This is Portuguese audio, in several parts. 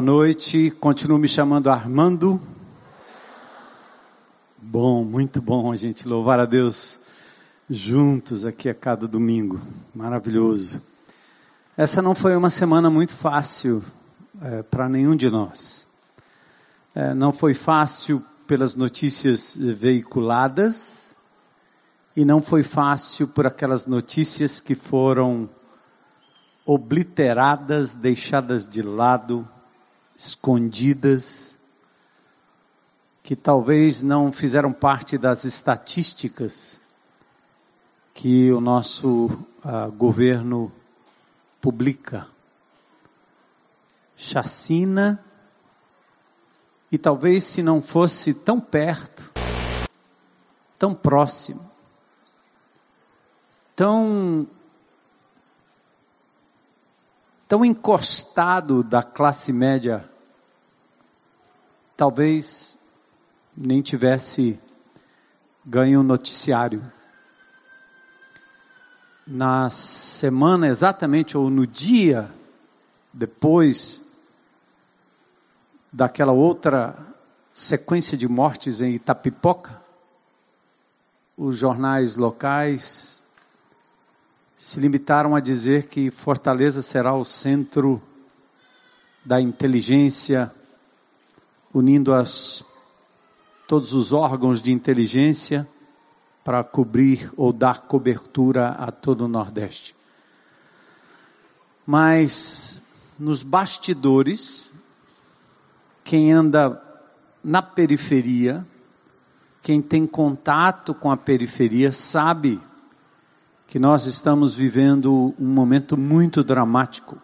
Boa noite. Continuo me chamando Armando. Bom, muito bom a gente louvar a Deus juntos aqui a cada domingo. Maravilhoso. Essa não foi uma semana muito fácil é, para nenhum de nós. É, não foi fácil pelas notícias veiculadas e não foi fácil por aquelas notícias que foram obliteradas, deixadas de lado, escondidas, que talvez não fizeram parte das estatísticas que o nosso uh, governo publica. Chacina, e talvez se não fosse tão perto, tão próximo, tão tão encostado da classe média, talvez nem tivesse ganho um noticiário. Na semana exatamente, ou no dia depois daquela outra sequência de mortes em Itapipoca, os jornais locais se limitaram a dizer que Fortaleza será o centro da inteligência, unindo as, todos os órgãos de inteligência para cobrir ou dar cobertura a todo o Nordeste. Mas nos bastidores, quem anda na periferia, quem tem contato com a periferia, sabe que nós estamos vivendo um momento muito dramático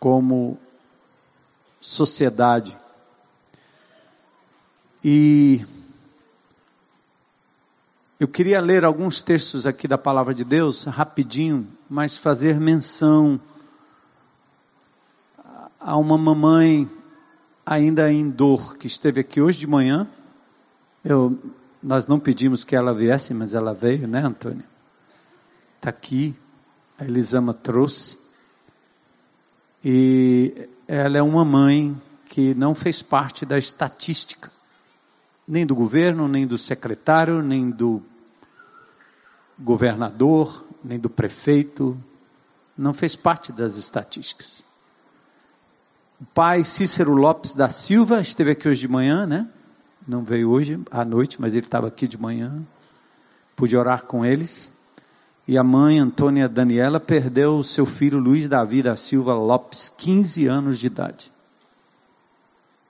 como sociedade. E eu queria ler alguns textos aqui da palavra de Deus, rapidinho, mas fazer menção a uma mamãe ainda em dor que esteve aqui hoje de manhã. Eu, nós não pedimos que ela viesse, mas ela veio, né, Antônio? está aqui, a Elisama trouxe. E ela é uma mãe que não fez parte da estatística, nem do governo, nem do secretário, nem do governador, nem do prefeito, não fez parte das estatísticas. O pai Cícero Lopes da Silva esteve aqui hoje de manhã, né? Não veio hoje à noite, mas ele estava aqui de manhã. Pude orar com eles e a mãe Antônia Daniela perdeu seu filho Luiz Davi da Silva Lopes, 15 anos de idade.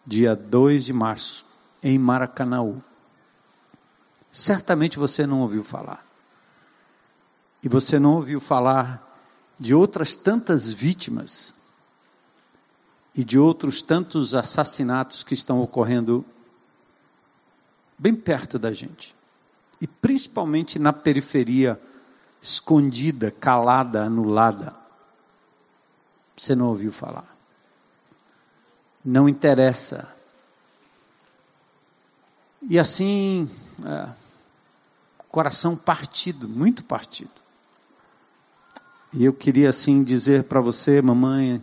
Dia 2 de março, em Maracanaú. Certamente você não ouviu falar. E você não ouviu falar de outras tantas vítimas e de outros tantos assassinatos que estão ocorrendo bem perto da gente. E principalmente na periferia escondida, calada, anulada. Você não ouviu falar. Não interessa. E assim, é, coração partido, muito partido. E eu queria assim dizer para você, mamãe,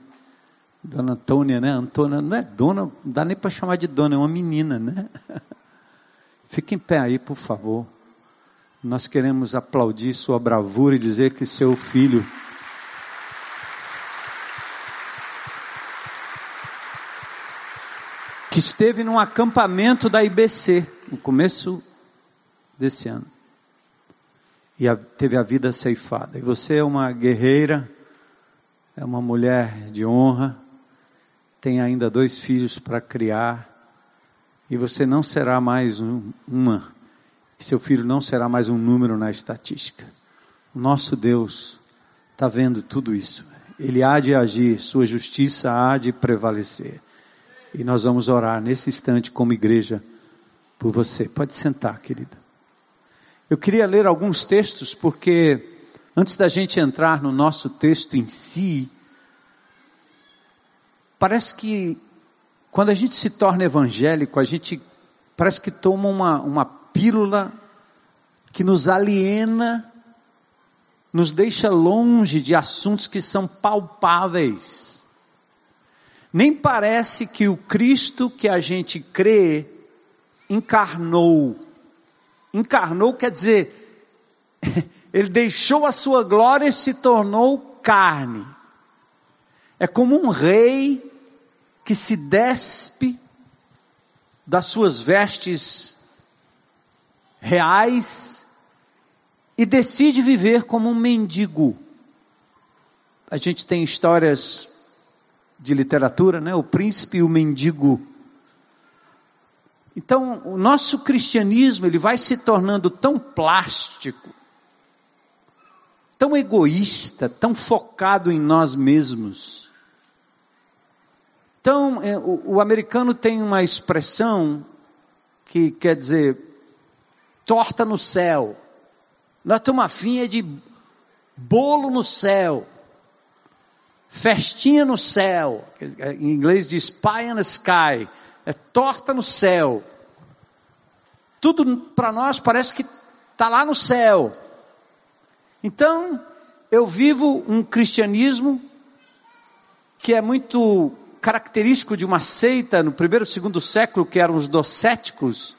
dona Antônia, né? Antônia não é dona, não dá nem para chamar de dona, é uma menina, né? Fique em pé aí, por favor. Nós queremos aplaudir sua bravura e dizer que seu filho que esteve num acampamento da IBC no começo desse ano e a, teve a vida ceifada. E você é uma guerreira, é uma mulher de honra, tem ainda dois filhos para criar e você não será mais um, uma seu filho não será mais um número na estatística. O nosso Deus está vendo tudo isso. Ele há de agir, sua justiça há de prevalecer. E nós vamos orar nesse instante como igreja por você. Pode sentar, querida. Eu queria ler alguns textos porque antes da gente entrar no nosso texto em si, parece que quando a gente se torna evangélico, a gente parece que toma uma, uma pílula que nos aliena, nos deixa longe de assuntos que são palpáveis. Nem parece que o Cristo que a gente crê encarnou. Encarnou quer dizer, ele deixou a sua glória e se tornou carne. É como um rei que se despe das suas vestes reais e decide viver como um mendigo. A gente tem histórias de literatura, né? O príncipe e o mendigo. Então, o nosso cristianismo, ele vai se tornando tão plástico, tão egoísta, tão focado em nós mesmos. Então, é, o, o americano tem uma expressão que quer dizer torta no céu. Nós estamos afim de bolo no céu, festinha no céu. Em inglês diz pie in the sky é torta no céu. Tudo para nós parece que está lá no céu. Então, eu vivo um cristianismo que é muito característico de uma seita no primeiro segundo século, que eram os docéticos,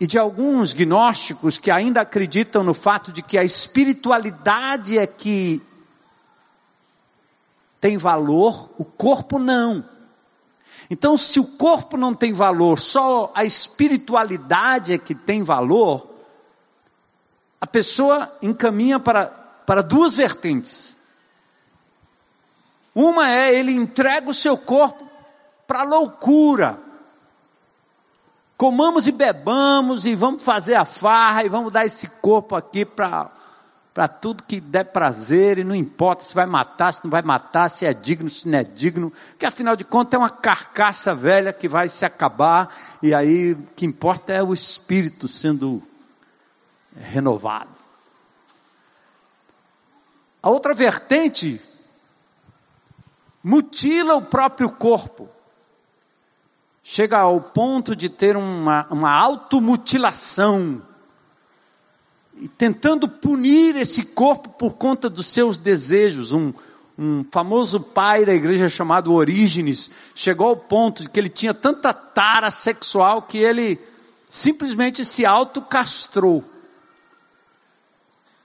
e de alguns gnósticos que ainda acreditam no fato de que a espiritualidade é que tem valor, o corpo não. Então, se o corpo não tem valor, só a espiritualidade é que tem valor, a pessoa encaminha para, para duas vertentes. Uma é ele entrega o seu corpo para loucura. Comamos e bebamos e vamos fazer a farra e vamos dar esse corpo aqui para para tudo que der prazer, e não importa se vai matar, se não vai matar, se é digno, se não é digno, que afinal de contas é uma carcaça velha que vai se acabar, e aí o que importa é o espírito sendo renovado. A outra vertente mutila o próprio corpo, chega ao ponto de ter uma, uma automutilação tentando punir esse corpo por conta dos seus desejos. Um, um famoso pai da igreja chamado Orígenes chegou ao ponto de que ele tinha tanta tara sexual que ele simplesmente se autocastrou.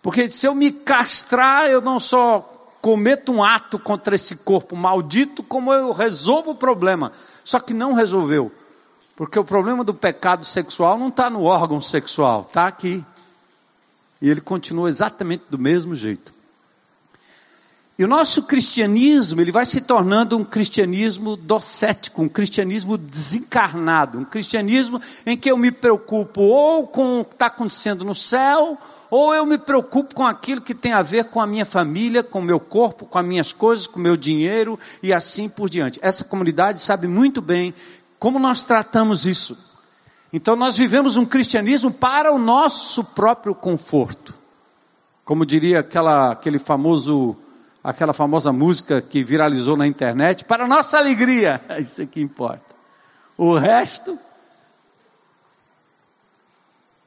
Porque se eu me castrar, eu não só cometo um ato contra esse corpo maldito, como eu resolvo o problema. Só que não resolveu. Porque o problema do pecado sexual não está no órgão sexual, está aqui. E ele continua exatamente do mesmo jeito. E o nosso cristianismo, ele vai se tornando um cristianismo docético, um cristianismo desencarnado, um cristianismo em que eu me preocupo ou com o que está acontecendo no céu, ou eu me preocupo com aquilo que tem a ver com a minha família, com o meu corpo, com as minhas coisas, com o meu dinheiro e assim por diante. Essa comunidade sabe muito bem como nós tratamos isso. Então nós vivemos um cristianismo para o nosso próprio conforto. Como diria aquela, aquele famoso, aquela famosa música que viralizou na internet, para a nossa alegria, é isso que importa. O resto,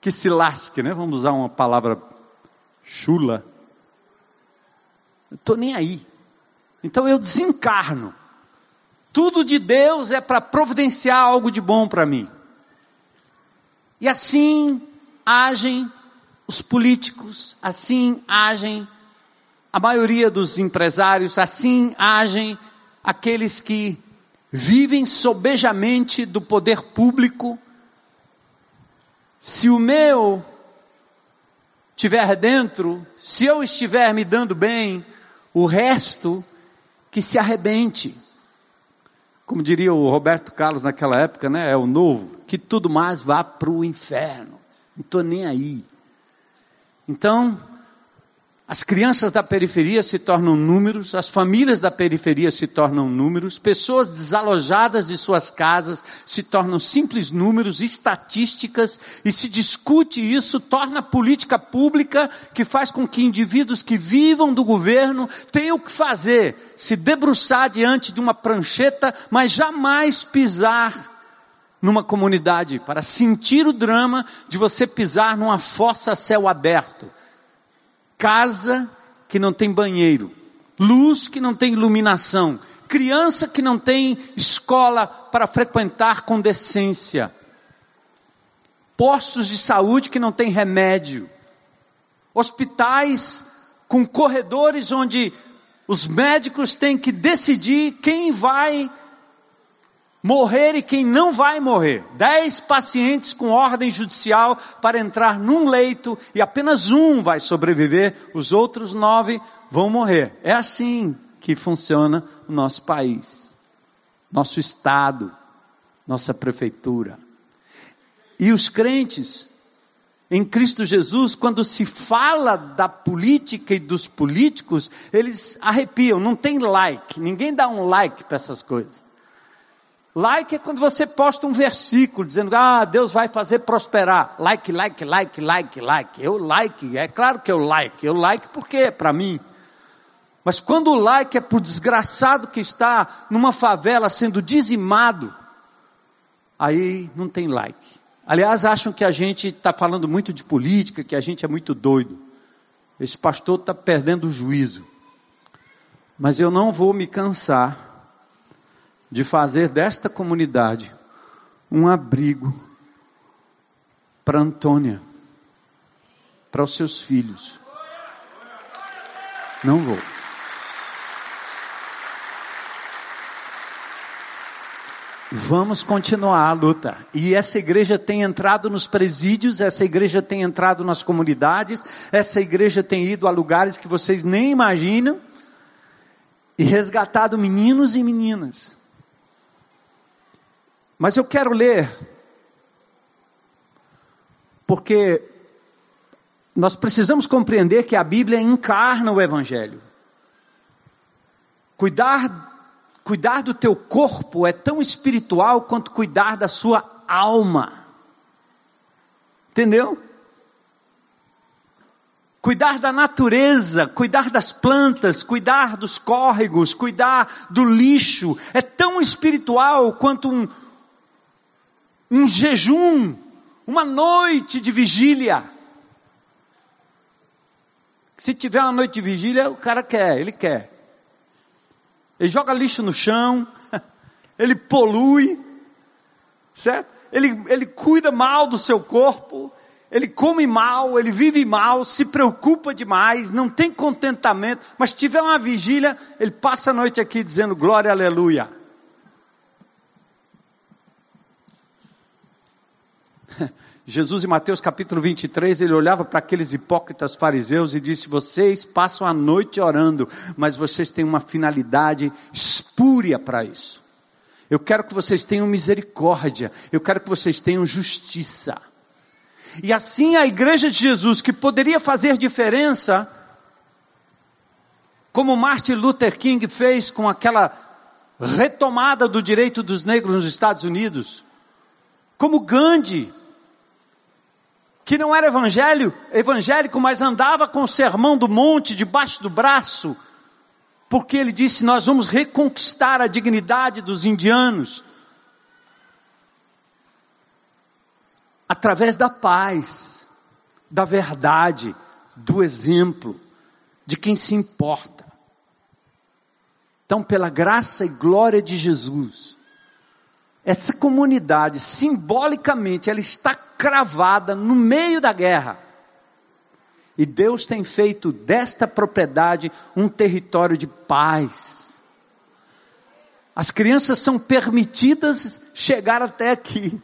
que se lasque, né? Vamos usar uma palavra chula. Estou nem aí. Então eu desencarno. Tudo de Deus é para providenciar algo de bom para mim. E assim agem os políticos, assim agem a maioria dos empresários, assim agem aqueles que vivem sobejamente do poder público. Se o meu estiver dentro, se eu estiver me dando bem, o resto que se arrebente como diria o Roberto Carlos naquela época, né? É o novo, que tudo mais vá para o inferno. Não estou nem aí. Então, as crianças da periferia se tornam números, as famílias da periferia se tornam números, pessoas desalojadas de suas casas se tornam simples números, estatísticas, e se discute isso, torna política pública que faz com que indivíduos que vivam do governo tenham que fazer, se debruçar diante de uma prancheta, mas jamais pisar numa comunidade, para sentir o drama de você pisar numa fossa a céu aberto casa que não tem banheiro, luz que não tem iluminação, criança que não tem escola para frequentar com decência, postos de saúde que não tem remédio, hospitais com corredores onde os médicos têm que decidir quem vai morrer e quem não vai morrer. Dez pacientes com ordem judicial para entrar num leito e apenas um vai sobreviver, os outros nove vão morrer. É assim que funciona o nosso país, nosso estado, nossa prefeitura. E os crentes em Cristo Jesus, quando se fala da política e dos políticos, eles arrepiam, não tem like, ninguém dá um like para essas coisas. Like é quando você posta um versículo dizendo, ah, Deus vai fazer prosperar. Like, like, like, like, like. Eu like, é claro que eu like. Eu like porque é para mim. Mas quando o like é para o desgraçado que está numa favela sendo dizimado, aí não tem like. Aliás, acham que a gente está falando muito de política, que a gente é muito doido. Esse pastor está perdendo o juízo. Mas eu não vou me cansar de fazer desta comunidade um abrigo para Antônia, para os seus filhos. Não vou. Vamos continuar a luta. E essa igreja tem entrado nos presídios, essa igreja tem entrado nas comunidades, essa igreja tem ido a lugares que vocês nem imaginam e resgatado meninos e meninas. Mas eu quero ler, porque nós precisamos compreender que a Bíblia encarna o Evangelho. Cuidar, cuidar do teu corpo é tão espiritual quanto cuidar da sua alma. Entendeu? Cuidar da natureza, cuidar das plantas, cuidar dos córregos, cuidar do lixo, é tão espiritual quanto um, um jejum, uma noite de vigília. Se tiver uma noite de vigília, o cara quer, ele quer. Ele joga lixo no chão, ele polui, certo? Ele, ele cuida mal do seu corpo, ele come mal, ele vive mal, se preocupa demais, não tem contentamento, mas tiver uma vigília, ele passa a noite aqui dizendo glória, aleluia. Jesus, em Mateus capítulo 23, ele olhava para aqueles hipócritas fariseus e disse: Vocês passam a noite orando, mas vocês têm uma finalidade espúria para isso. Eu quero que vocês tenham misericórdia, eu quero que vocês tenham justiça. E assim a igreja de Jesus, que poderia fazer diferença, como Martin Luther King fez com aquela retomada do direito dos negros nos Estados Unidos, como Gandhi que não era evangelho, evangélico, mas andava com o sermão do monte debaixo do braço, porque ele disse: Nós vamos reconquistar a dignidade dos indianos através da paz, da verdade, do exemplo, de quem se importa. Então, pela graça e glória de Jesus, essa comunidade, simbolicamente, ela está cravada no meio da guerra. E Deus tem feito desta propriedade um território de paz. As crianças são permitidas chegar até aqui.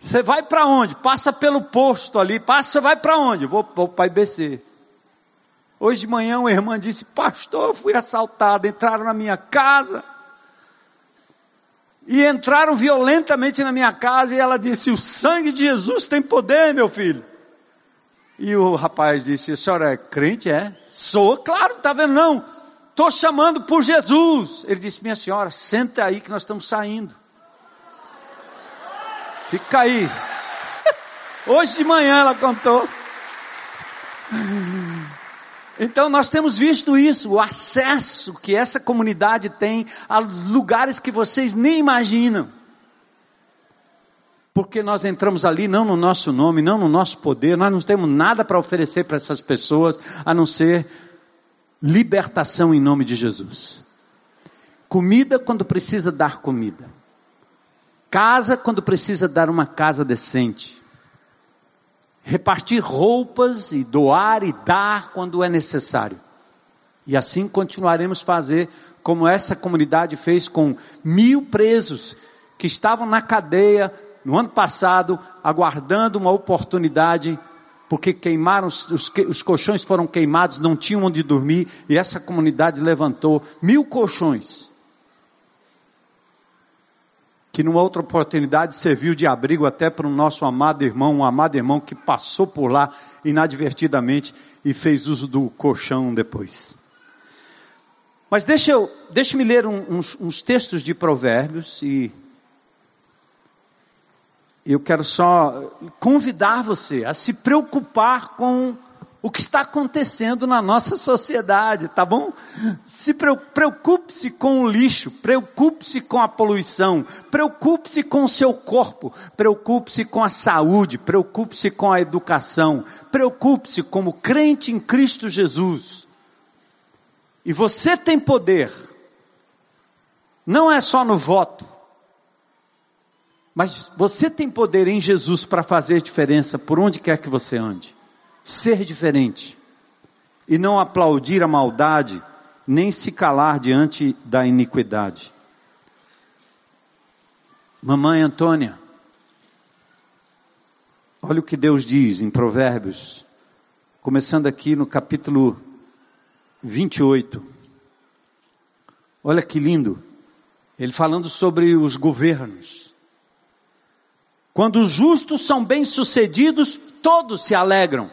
Você vai para onde? Passa pelo posto ali. Passa, vai para onde? Vou, vou para IBC. Hoje de manhã uma irmã disse: Pastor, fui assaltada. Entraram na minha casa e entraram violentamente na minha casa e ela disse: O sangue de Jesus tem poder, meu filho. E o rapaz disse: A senhora é crente? É? Sou, claro, está vendo? Não, estou chamando por Jesus. Ele disse: Minha senhora, senta aí que nós estamos saindo. Fica aí. Hoje de manhã ela contou. Então nós temos visto isso, o acesso que essa comunidade tem aos lugares que vocês nem imaginam. Porque nós entramos ali não no nosso nome, não no nosso poder, nós não temos nada para oferecer para essas pessoas a não ser libertação em nome de Jesus. Comida quando precisa dar comida. Casa quando precisa dar uma casa decente. Repartir roupas e doar e dar quando é necessário. E assim continuaremos fazer como essa comunidade fez com mil presos que estavam na cadeia no ano passado, aguardando uma oportunidade, porque queimaram, os, os colchões foram queimados, não tinham onde dormir, e essa comunidade levantou mil colchões. Que numa outra oportunidade serviu de abrigo até para o nosso amado irmão, um amado irmão que passou por lá inadvertidamente e fez uso do colchão depois. Mas deixa eu, deixa-me ler um, uns, uns textos de provérbios e eu quero só convidar você a se preocupar com o que está acontecendo na nossa sociedade, tá bom? Se preocupe-se com o lixo, preocupe-se com a poluição, preocupe-se com o seu corpo, preocupe-se com a saúde, preocupe-se com a educação, preocupe-se como crente em Cristo Jesus. E você tem poder, não é só no voto, mas você tem poder em Jesus para fazer diferença por onde quer que você ande, ser diferente, e não aplaudir a maldade, nem se calar diante da iniquidade. Mamãe Antônia, olha o que Deus diz em Provérbios, começando aqui no capítulo 28. Olha que lindo. Ele falando sobre os governos. Quando os justos são bem-sucedidos, todos se alegram.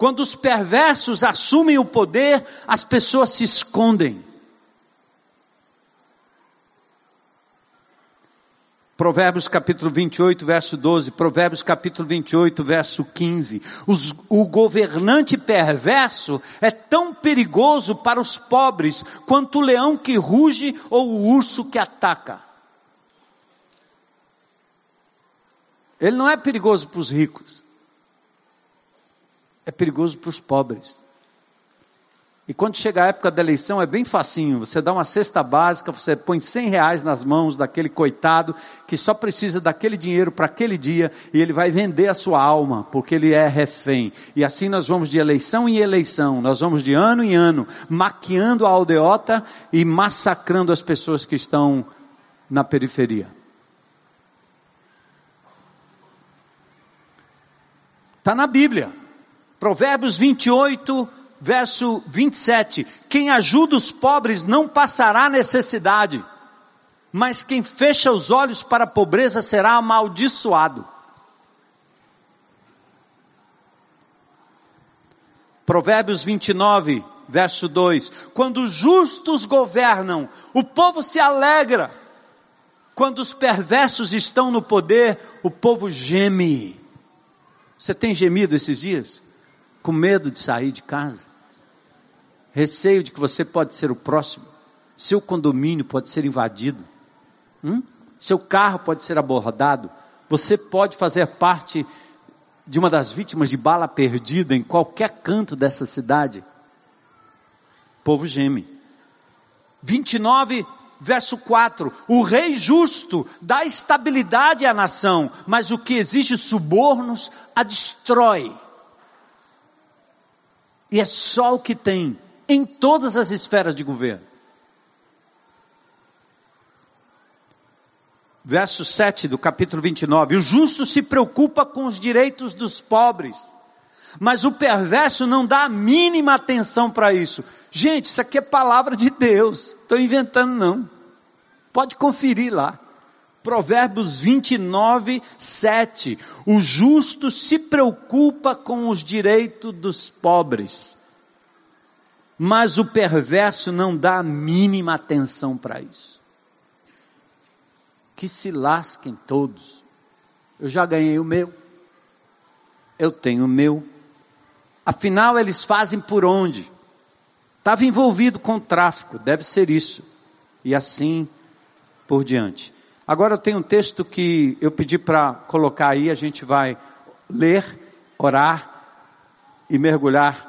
Quando os perversos assumem o poder, as pessoas se escondem. Provérbios capítulo 28, verso 12, Provérbios capítulo 28, verso 15. Os, o governante perverso é tão perigoso para os pobres quanto o leão que ruge ou o urso que ataca. Ele não é perigoso para os ricos, é perigoso para os pobres. E quando chega a época da eleição é bem facinho. Você dá uma cesta básica, você põe 100 reais nas mãos daquele coitado que só precisa daquele dinheiro para aquele dia e ele vai vender a sua alma, porque ele é refém. E assim nós vamos de eleição em eleição, nós vamos de ano em ano, maquiando a aldeota e massacrando as pessoas que estão na periferia. Está na Bíblia. Provérbios 28, verso 27: Quem ajuda os pobres não passará necessidade, mas quem fecha os olhos para a pobreza será amaldiçoado. Provérbios 29, verso 2: Quando os justos governam, o povo se alegra. Quando os perversos estão no poder, o povo geme. Você tem gemido esses dias? Com medo de sair de casa? receio de que você pode ser o próximo, seu condomínio pode ser invadido, hum? seu carro pode ser abordado, você pode fazer parte de uma das vítimas de bala perdida em qualquer canto dessa cidade. O povo geme. 29, verso 4: O rei justo dá estabilidade à nação, mas o que exige subornos a destrói. E é só o que tem em todas as esferas de governo. Verso 7 do capítulo 29: O justo se preocupa com os direitos dos pobres, mas o perverso não dá a mínima atenção para isso. Gente, isso aqui é palavra de Deus, estou inventando não. Pode conferir lá. Provérbios 29, 7. O justo se preocupa com os direitos dos pobres, mas o perverso não dá a mínima atenção para isso. Que se lasquem todos. Eu já ganhei o meu. Eu tenho o meu. Afinal, eles fazem por onde? Estava envolvido com tráfico, deve ser isso. E assim por diante. Agora eu tenho um texto que eu pedi para colocar aí, a gente vai ler, orar e mergulhar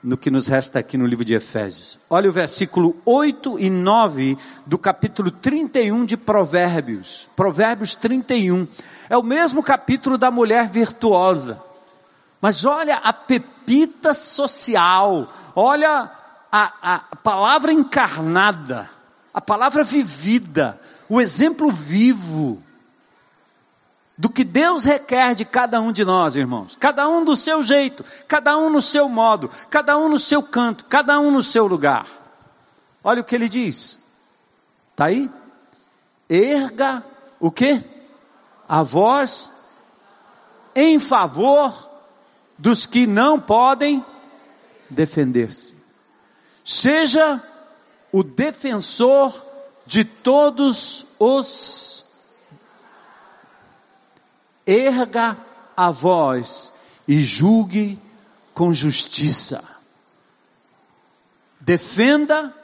no que nos resta aqui no livro de Efésios. Olha o versículo 8 e 9 do capítulo 31 de Provérbios. Provérbios 31. É o mesmo capítulo da mulher virtuosa. Mas olha a pepita social, olha a, a palavra encarnada, a palavra vivida, o exemplo vivo do que Deus requer de cada um de nós, irmãos. Cada um do seu jeito, cada um no seu modo, cada um no seu canto, cada um no seu lugar. Olha o que ele diz. Está aí? Erga o que? A voz em favor dos que não podem defender-se. Seja o defensor de todos os erga a voz e julgue com justiça. Defenda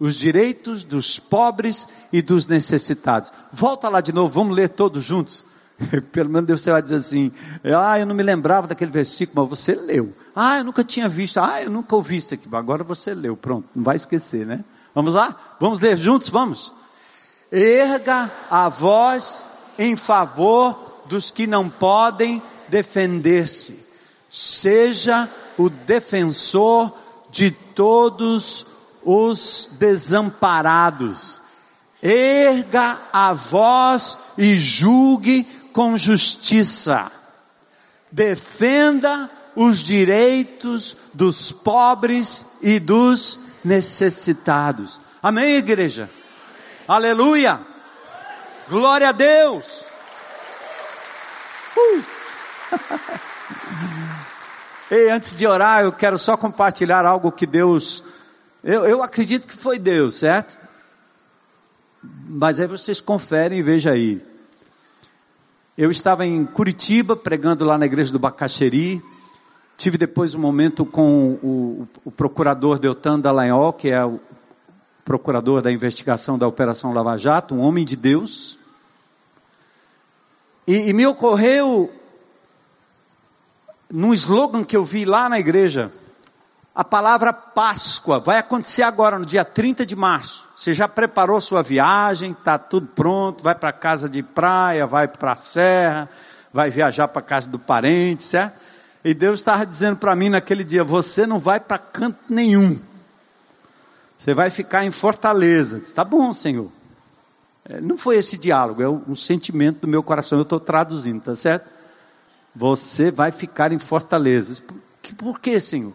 os direitos dos pobres e dos necessitados. Volta lá de novo, vamos ler todos juntos. Pelo menos você vai dizer assim: Ah, eu não me lembrava daquele versículo, mas você leu. Ah, eu nunca tinha visto. Ah, eu nunca ouvi isso aqui. Agora você leu. Pronto, não vai esquecer, né? Vamos lá? Vamos ler juntos? Vamos. Erga a voz em favor dos que não podem defender-se. Seja o defensor de todos os desamparados. Erga a voz e julgue com justiça. Defenda os direitos dos pobres e dos necessitados. Amém, igreja? Amém. Aleluia! Glória a Deus! Uh! Antes de orar, eu quero só compartilhar algo que Deus. Eu, eu acredito que foi Deus, certo? Mas aí vocês conferem e vejam aí. Eu estava em Curitiba pregando lá na igreja do Bacaxeri. Tive depois um momento com o, o procurador Deltan Dallagnol, que é o procurador da investigação da Operação Lava Jato, um homem de Deus, e, e me ocorreu, num slogan que eu vi lá na igreja, a palavra Páscoa vai acontecer agora, no dia 30 de março. Você já preparou sua viagem, está tudo pronto, vai para casa de praia, vai para a serra, vai viajar para casa do parente, certo? E Deus estava dizendo para mim naquele dia: você não vai para canto nenhum. Você vai ficar em Fortaleza. Está bom, Senhor. É, não foi esse diálogo, é um sentimento do meu coração, eu estou traduzindo, tá certo? Você vai ficar em Fortaleza. Por, por que, Senhor?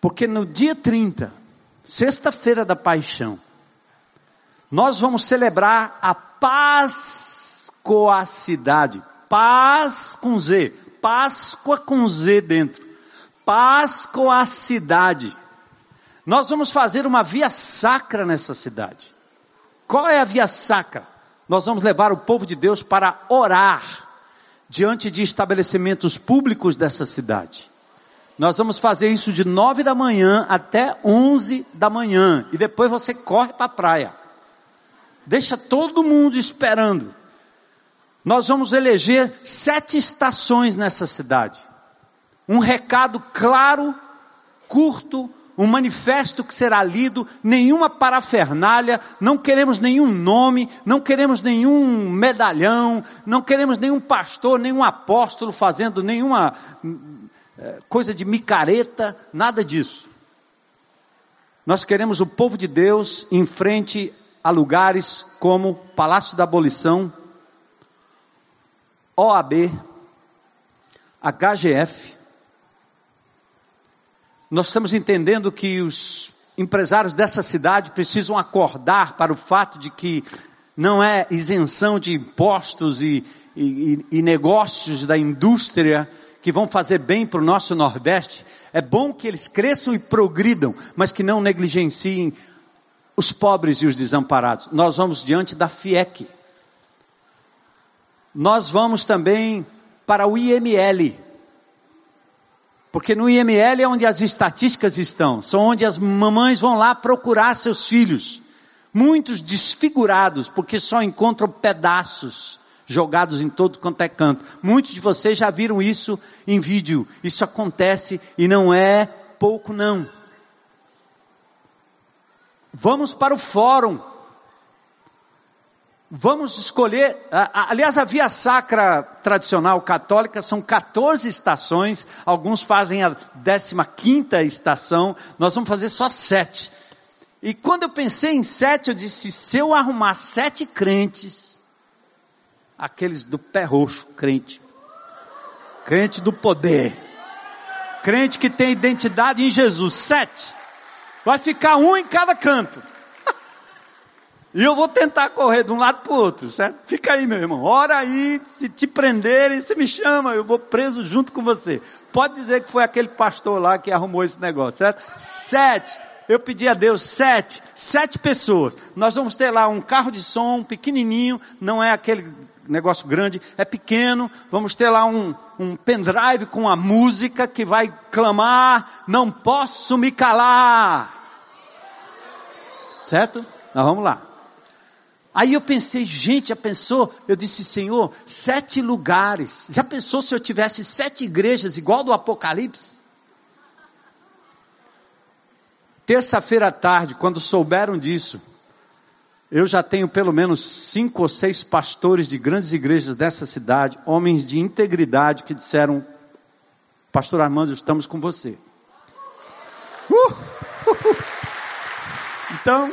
Porque no dia 30, sexta-feira da paixão, nós vamos celebrar a Páscoa-cidade. Paz com Z. Páscoa com Z dentro. Páscoa-cidade. Nós vamos fazer uma via sacra nessa cidade. Qual é a via sacra? Nós vamos levar o povo de Deus para orar diante de estabelecimentos públicos dessa cidade. Nós vamos fazer isso de nove da manhã até onze da manhã e depois você corre para a praia. Deixa todo mundo esperando. Nós vamos eleger sete estações nessa cidade. Um recado claro, curto, um manifesto que será lido, nenhuma parafernália, não queremos nenhum nome, não queremos nenhum medalhão, não queremos nenhum pastor, nenhum apóstolo fazendo nenhuma é, coisa de micareta, nada disso. Nós queremos o povo de Deus em frente a lugares como Palácio da Abolição, OAB, HGF, nós estamos entendendo que os empresários dessa cidade precisam acordar para o fato de que não é isenção de impostos e, e, e negócios da indústria que vão fazer bem para o nosso Nordeste. É bom que eles cresçam e progridam, mas que não negligenciem os pobres e os desamparados. Nós vamos diante da FIEC. Nós vamos também para o IML, porque no IML é onde as estatísticas estão, são onde as mamães vão lá procurar seus filhos, muitos desfigurados, porque só encontram pedaços, jogados em todo quanto é canto. Muitos de vocês já viram isso em vídeo. Isso acontece e não é pouco não. Vamos para o fórum. Vamos escolher, aliás, a via sacra tradicional católica são 14 estações, alguns fazem a 15 estação, nós vamos fazer só sete. E quando eu pensei em sete, eu disse: se eu arrumar sete crentes, aqueles do pé roxo, crente, crente do poder, crente que tem identidade em Jesus, sete, vai ficar um em cada canto. E eu vou tentar correr de um lado para o outro, certo? Fica aí, meu irmão. Ora aí, se te prenderem, se me chama, eu vou preso junto com você. Pode dizer que foi aquele pastor lá que arrumou esse negócio, certo? Sete. Eu pedi a Deus sete, sete pessoas. Nós vamos ter lá um carro de som pequenininho, não é aquele negócio grande, é pequeno. Vamos ter lá um, um pendrive com a música que vai clamar: Não posso me calar. Certo? Nós vamos lá. Aí eu pensei, gente, já pensou? Eu disse, Senhor, sete lugares. Já pensou se eu tivesse sete igrejas igual do Apocalipse? Terça-feira à tarde, quando souberam disso, eu já tenho pelo menos cinco ou seis pastores de grandes igrejas dessa cidade, homens de integridade, que disseram: Pastor Armando, estamos com você. Uh. Então,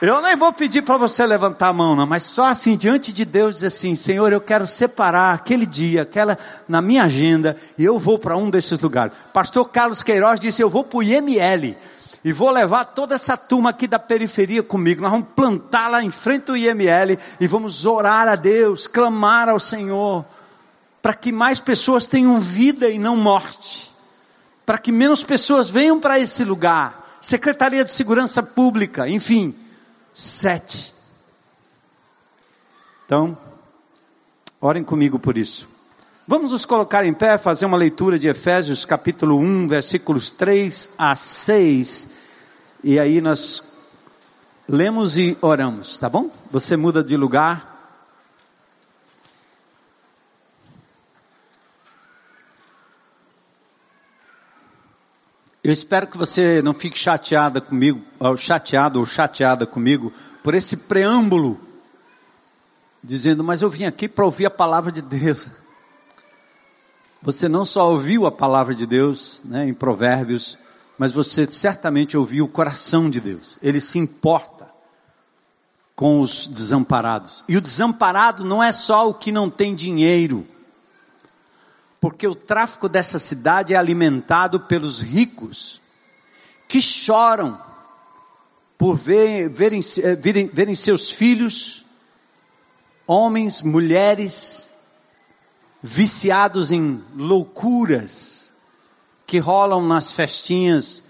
eu nem vou pedir para você levantar a mão, não, mas só assim, diante de Deus, dizer assim: Senhor, eu quero separar aquele dia, aquela, na minha agenda, e eu vou para um desses lugares. Pastor Carlos Queiroz disse: Eu vou para o IML, e vou levar toda essa turma aqui da periferia comigo. Nós vamos plantar lá em frente ao IML, e vamos orar a Deus, clamar ao Senhor, para que mais pessoas tenham vida e não morte, para que menos pessoas venham para esse lugar. Secretaria de Segurança Pública, enfim sete. Então, orem comigo por isso. Vamos nos colocar em pé, fazer uma leitura de Efésios capítulo 1, versículos 3 a 6. E aí nós lemos e oramos, tá bom? Você muda de lugar. Eu espero que você não fique chateada comigo, chateado ou chateada comigo por esse preâmbulo, dizendo, mas eu vim aqui para ouvir a palavra de Deus. Você não só ouviu a palavra de Deus, né, em Provérbios, mas você certamente ouviu o coração de Deus. Ele se importa com os desamparados. E o desamparado não é só o que não tem dinheiro porque o tráfico dessa cidade é alimentado pelos ricos, que choram por ver, verem, eh, verem, verem seus filhos, homens, mulheres, viciados em loucuras, que rolam nas festinhas,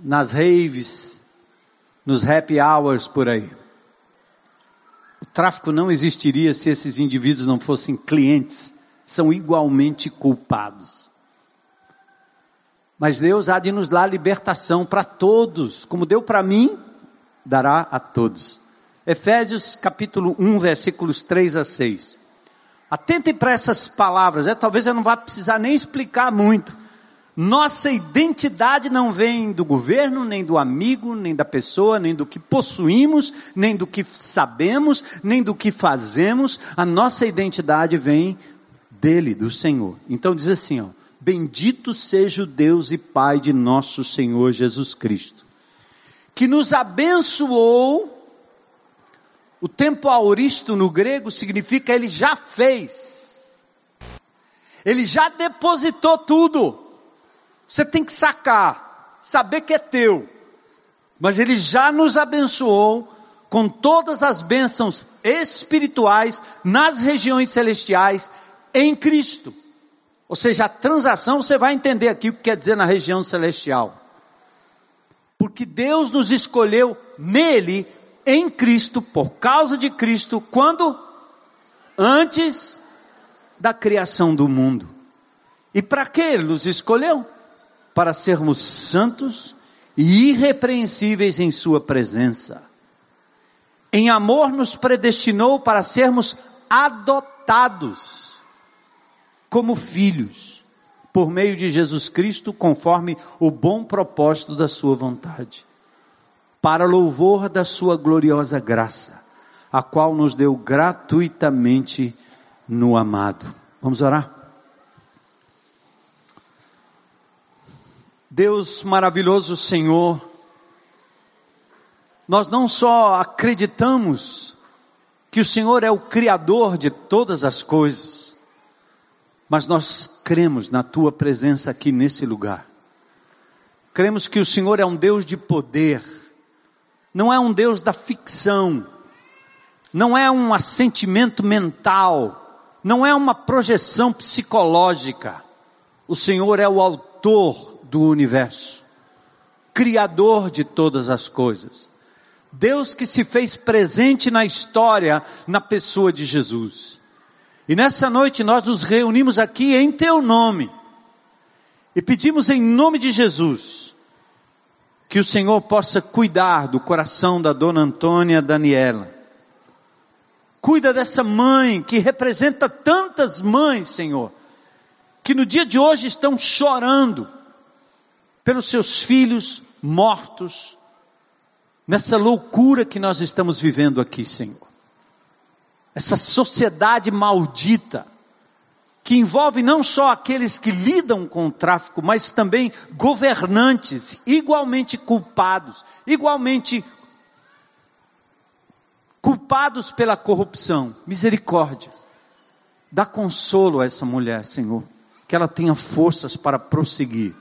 nas raves, nos happy hours por aí. O tráfico não existiria se esses indivíduos não fossem clientes são igualmente culpados. Mas Deus há de nos dar libertação para todos, como deu para mim, dará a todos. Efésios capítulo 1, versículos 3 a 6. Atentem para essas palavras, é, talvez eu não vá precisar nem explicar muito. Nossa identidade não vem do governo, nem do amigo, nem da pessoa, nem do que possuímos, nem do que sabemos, nem do que fazemos. A nossa identidade vem dele, do Senhor. Então diz assim, ó: Bendito seja o Deus e Pai de nosso Senhor Jesus Cristo, que nos abençoou. O tempo auristo no grego significa ele já fez. Ele já depositou tudo. Você tem que sacar, saber que é teu. Mas ele já nos abençoou com todas as bênçãos espirituais nas regiões celestiais em Cristo. Ou seja, a transação você vai entender aqui o que quer dizer na região celestial. Porque Deus nos escolheu nele, em Cristo, por causa de Cristo, quando? Antes da criação do mundo. E para que ele nos escolheu? Para sermos santos e irrepreensíveis em Sua presença. em amor nos predestinou para sermos adotados como filhos, por meio de Jesus Cristo, conforme o bom propósito da Sua vontade, para louvor da Sua gloriosa graça, a qual nos deu gratuitamente no amado. Vamos orar? Deus maravilhoso Senhor, nós não só acreditamos que o Senhor é o Criador de todas as coisas, mas nós cremos na Tua presença aqui nesse lugar. Cremos que o Senhor é um Deus de poder, não é um Deus da ficção, não é um assentimento mental, não é uma projeção psicológica. O Senhor é o autor do universo, criador de todas as coisas. Deus que se fez presente na história, na pessoa de Jesus. E nessa noite nós nos reunimos aqui em Teu nome e pedimos em nome de Jesus que o Senhor possa cuidar do coração da dona Antônia Daniela. Cuida dessa mãe que representa tantas mães, Senhor, que no dia de hoje estão chorando pelos seus filhos mortos, nessa loucura que nós estamos vivendo aqui, Senhor. Essa sociedade maldita, que envolve não só aqueles que lidam com o tráfico, mas também governantes igualmente culpados, igualmente culpados pela corrupção. Misericórdia. Dá consolo a essa mulher, Senhor, que ela tenha forças para prosseguir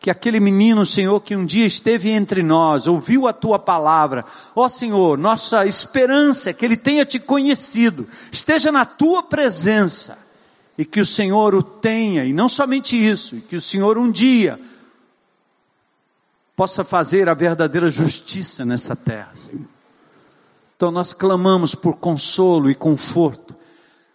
que aquele menino, Senhor, que um dia esteve entre nós, ouviu a tua palavra, ó Senhor, nossa esperança é que ele tenha te conhecido, esteja na tua presença, e que o Senhor o tenha, e não somente isso, e que o Senhor um dia possa fazer a verdadeira justiça nessa terra, Senhor. Então nós clamamos por consolo e conforto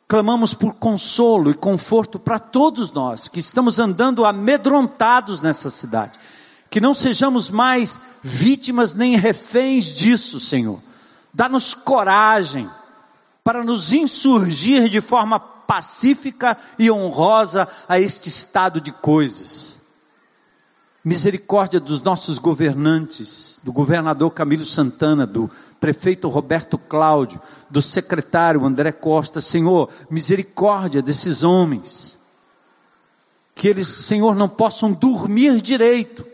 Clamamos por consolo e conforto para todos nós que estamos andando amedrontados nessa cidade. Que não sejamos mais vítimas nem reféns disso, Senhor. Dá-nos coragem para nos insurgir de forma pacífica e honrosa a este estado de coisas misericórdia dos nossos governantes, do governador Camilo Santana, do prefeito Roberto Cláudio, do secretário André Costa, Senhor, misericórdia desses homens, que eles, Senhor, não possam dormir direito,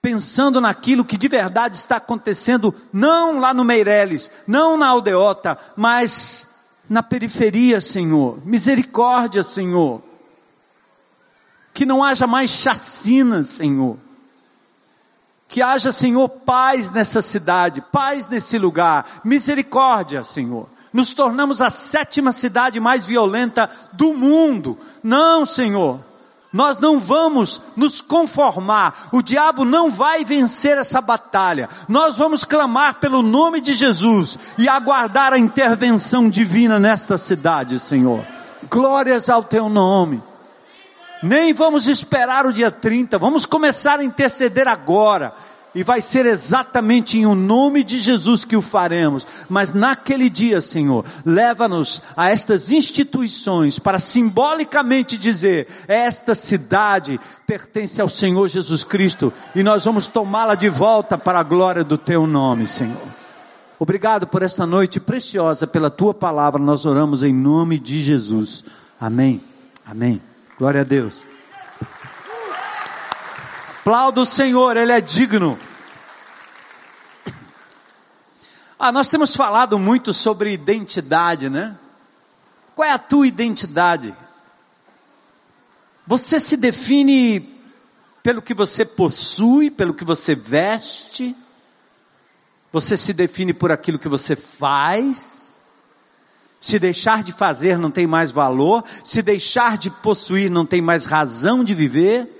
pensando naquilo que de verdade está acontecendo, não lá no Meireles, não na aldeota, mas na periferia, Senhor, misericórdia, Senhor, que não haja mais chacinas, Senhor. Que haja, Senhor, paz nessa cidade, paz nesse lugar, misericórdia, Senhor. Nos tornamos a sétima cidade mais violenta do mundo. Não, Senhor. Nós não vamos nos conformar, o diabo não vai vencer essa batalha. Nós vamos clamar pelo nome de Jesus e aguardar a intervenção divina nesta cidade, Senhor. Glórias ao teu nome. Nem vamos esperar o dia 30, vamos começar a interceder agora. E vai ser exatamente em o nome de Jesus que o faremos. Mas naquele dia, Senhor, leva-nos a estas instituições para simbolicamente dizer: esta cidade pertence ao Senhor Jesus Cristo e nós vamos tomá-la de volta para a glória do teu nome, Senhor. Obrigado por esta noite preciosa, pela tua palavra. Nós oramos em nome de Jesus. Amém. Amém. Glória a Deus. Aplauda o Senhor, Ele é digno. Ah, nós temos falado muito sobre identidade, né? Qual é a tua identidade? Você se define pelo que você possui, pelo que você veste? Você se define por aquilo que você faz? Se deixar de fazer não tem mais valor, se deixar de possuir não tem mais razão de viver.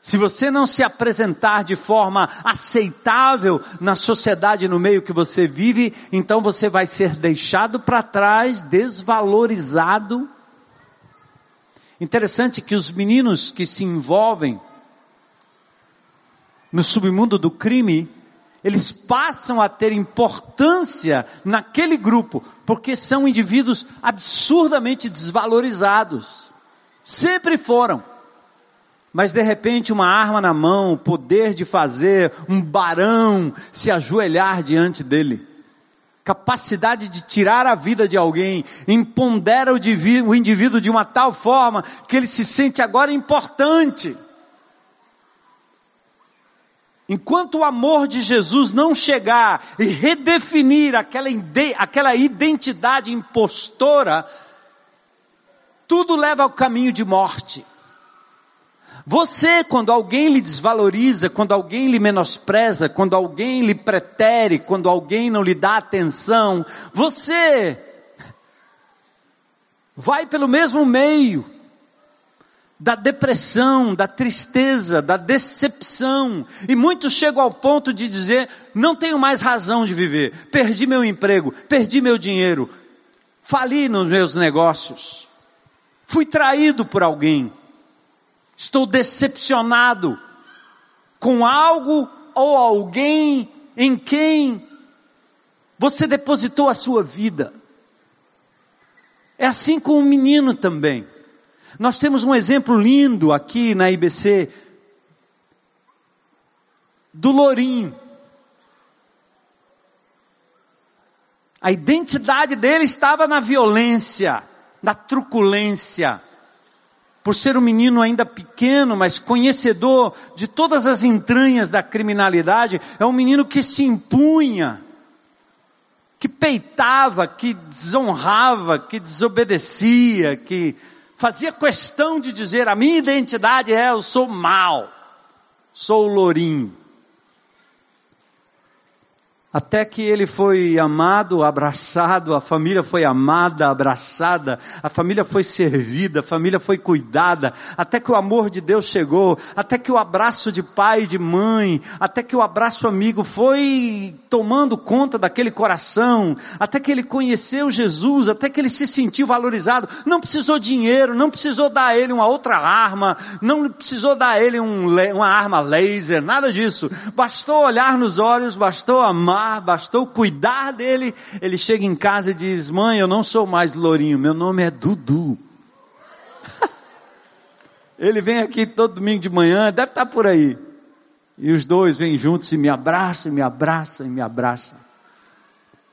Se você não se apresentar de forma aceitável na sociedade, no meio que você vive, então você vai ser deixado para trás, desvalorizado. Interessante que os meninos que se envolvem no submundo do crime eles passam a ter importância naquele grupo, porque são indivíduos absurdamente desvalorizados. Sempre foram. Mas de repente, uma arma na mão, o poder de fazer um barão se ajoelhar diante dele, capacidade de tirar a vida de alguém, impondera o indivíduo de uma tal forma que ele se sente agora importante. Enquanto o amor de Jesus não chegar e redefinir aquela, aquela identidade impostora, tudo leva ao caminho de morte. Você, quando alguém lhe desvaloriza, quando alguém lhe menospreza, quando alguém lhe pretere, quando alguém não lhe dá atenção, você vai pelo mesmo meio da depressão, da tristeza, da decepção. E muitos chegam ao ponto de dizer: não tenho mais razão de viver, perdi meu emprego, perdi meu dinheiro, fali nos meus negócios, fui traído por alguém, estou decepcionado com algo ou alguém em quem você depositou a sua vida. É assim com o menino também. Nós temos um exemplo lindo aqui na IBC do Lourinho. A identidade dele estava na violência, na truculência. Por ser um menino ainda pequeno, mas conhecedor de todas as entranhas da criminalidade, é um menino que se impunha, que peitava, que desonrava, que desobedecia, que fazia questão de dizer: a minha identidade é eu sou mal, sou lourinho. Até que ele foi amado, abraçado, a família foi amada, abraçada, a família foi servida, a família foi cuidada, até que o amor de Deus chegou, até que o abraço de pai e de mãe, até que o abraço amigo foi tomando conta daquele coração, até que ele conheceu Jesus, até que ele se sentiu valorizado. Não precisou dinheiro, não precisou dar a ele uma outra arma, não precisou dar a ele um, uma arma laser, nada disso. Bastou olhar nos olhos, bastou amar bastou cuidar dele. Ele chega em casa e diz: Mãe, eu não sou mais Lourinho, meu nome é Dudu. ele vem aqui todo domingo de manhã, deve estar por aí. E os dois vêm juntos e me abraçam, me abraçam, e me abraçam.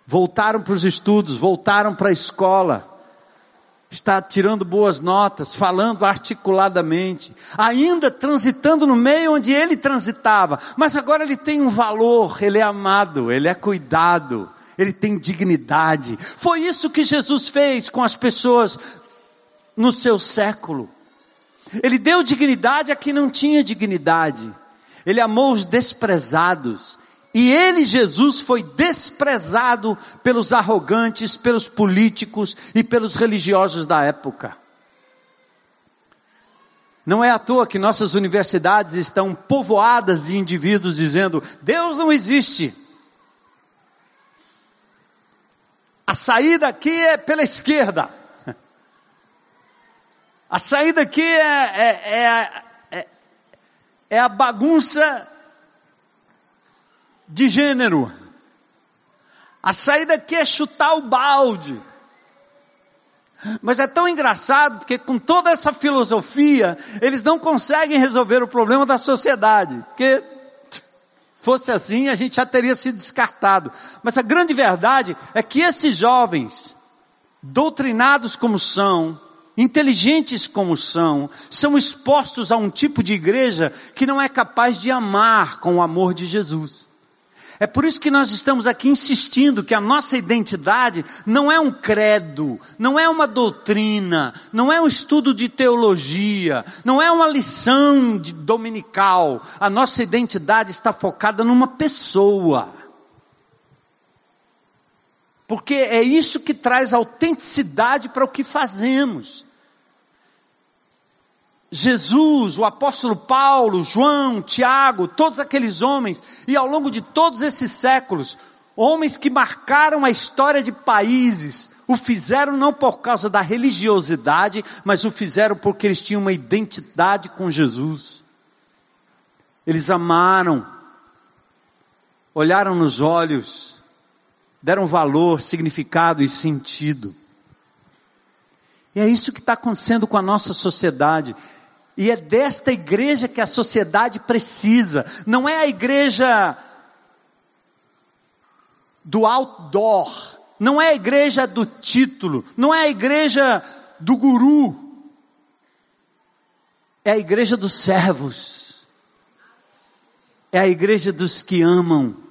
Voltaram para os estudos, voltaram para a escola está tirando boas notas, falando articuladamente, ainda transitando no meio onde ele transitava, mas agora ele tem um valor, ele é amado, ele é cuidado, ele tem dignidade. Foi isso que Jesus fez com as pessoas no seu século. Ele deu dignidade a quem não tinha dignidade. Ele amou os desprezados. E ele, Jesus, foi desprezado pelos arrogantes, pelos políticos e pelos religiosos da época. Não é à toa que nossas universidades estão povoadas de indivíduos dizendo: Deus não existe. A saída aqui é pela esquerda. A saída aqui é, é, é, é a bagunça de gênero. A saída aqui é chutar o balde. Mas é tão engraçado porque com toda essa filosofia, eles não conseguem resolver o problema da sociedade. Porque se fosse assim, a gente já teria sido descartado. Mas a grande verdade é que esses jovens, doutrinados como são, inteligentes como são, são expostos a um tipo de igreja que não é capaz de amar com o amor de Jesus. É por isso que nós estamos aqui insistindo que a nossa identidade não é um credo, não é uma doutrina, não é um estudo de teologia, não é uma lição de dominical. A nossa identidade está focada numa pessoa. Porque é isso que traz autenticidade para o que fazemos. Jesus, o apóstolo Paulo, João, Tiago, todos aqueles homens, e ao longo de todos esses séculos, homens que marcaram a história de países, o fizeram não por causa da religiosidade, mas o fizeram porque eles tinham uma identidade com Jesus. Eles amaram olharam nos olhos, deram valor, significado e sentido. E é isso que está acontecendo com a nossa sociedade. E é desta igreja que a sociedade precisa. Não é a igreja do outdoor. Não é a igreja do título. Não é a igreja do guru. É a igreja dos servos. É a igreja dos que amam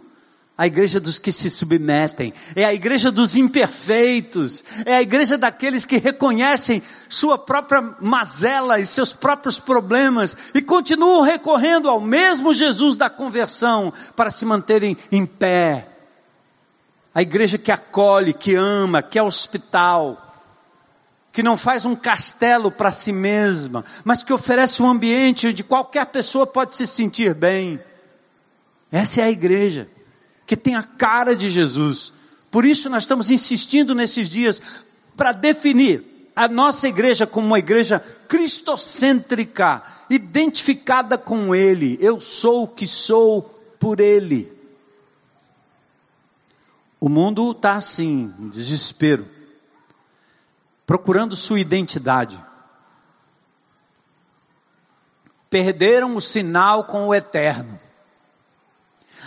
a igreja dos que se submetem, é a igreja dos imperfeitos, é a igreja daqueles que reconhecem sua própria mazela e seus próprios problemas e continuam recorrendo ao mesmo Jesus da conversão para se manterem em pé. A igreja que acolhe, que ama, que é hospital, que não faz um castelo para si mesma, mas que oferece um ambiente onde qualquer pessoa pode se sentir bem. Essa é a igreja que tem a cara de Jesus. Por isso nós estamos insistindo nesses dias para definir a nossa igreja como uma igreja cristocêntrica, identificada com Ele. Eu sou o que sou por Ele. O mundo está assim, em desespero, procurando sua identidade. Perderam o sinal com o eterno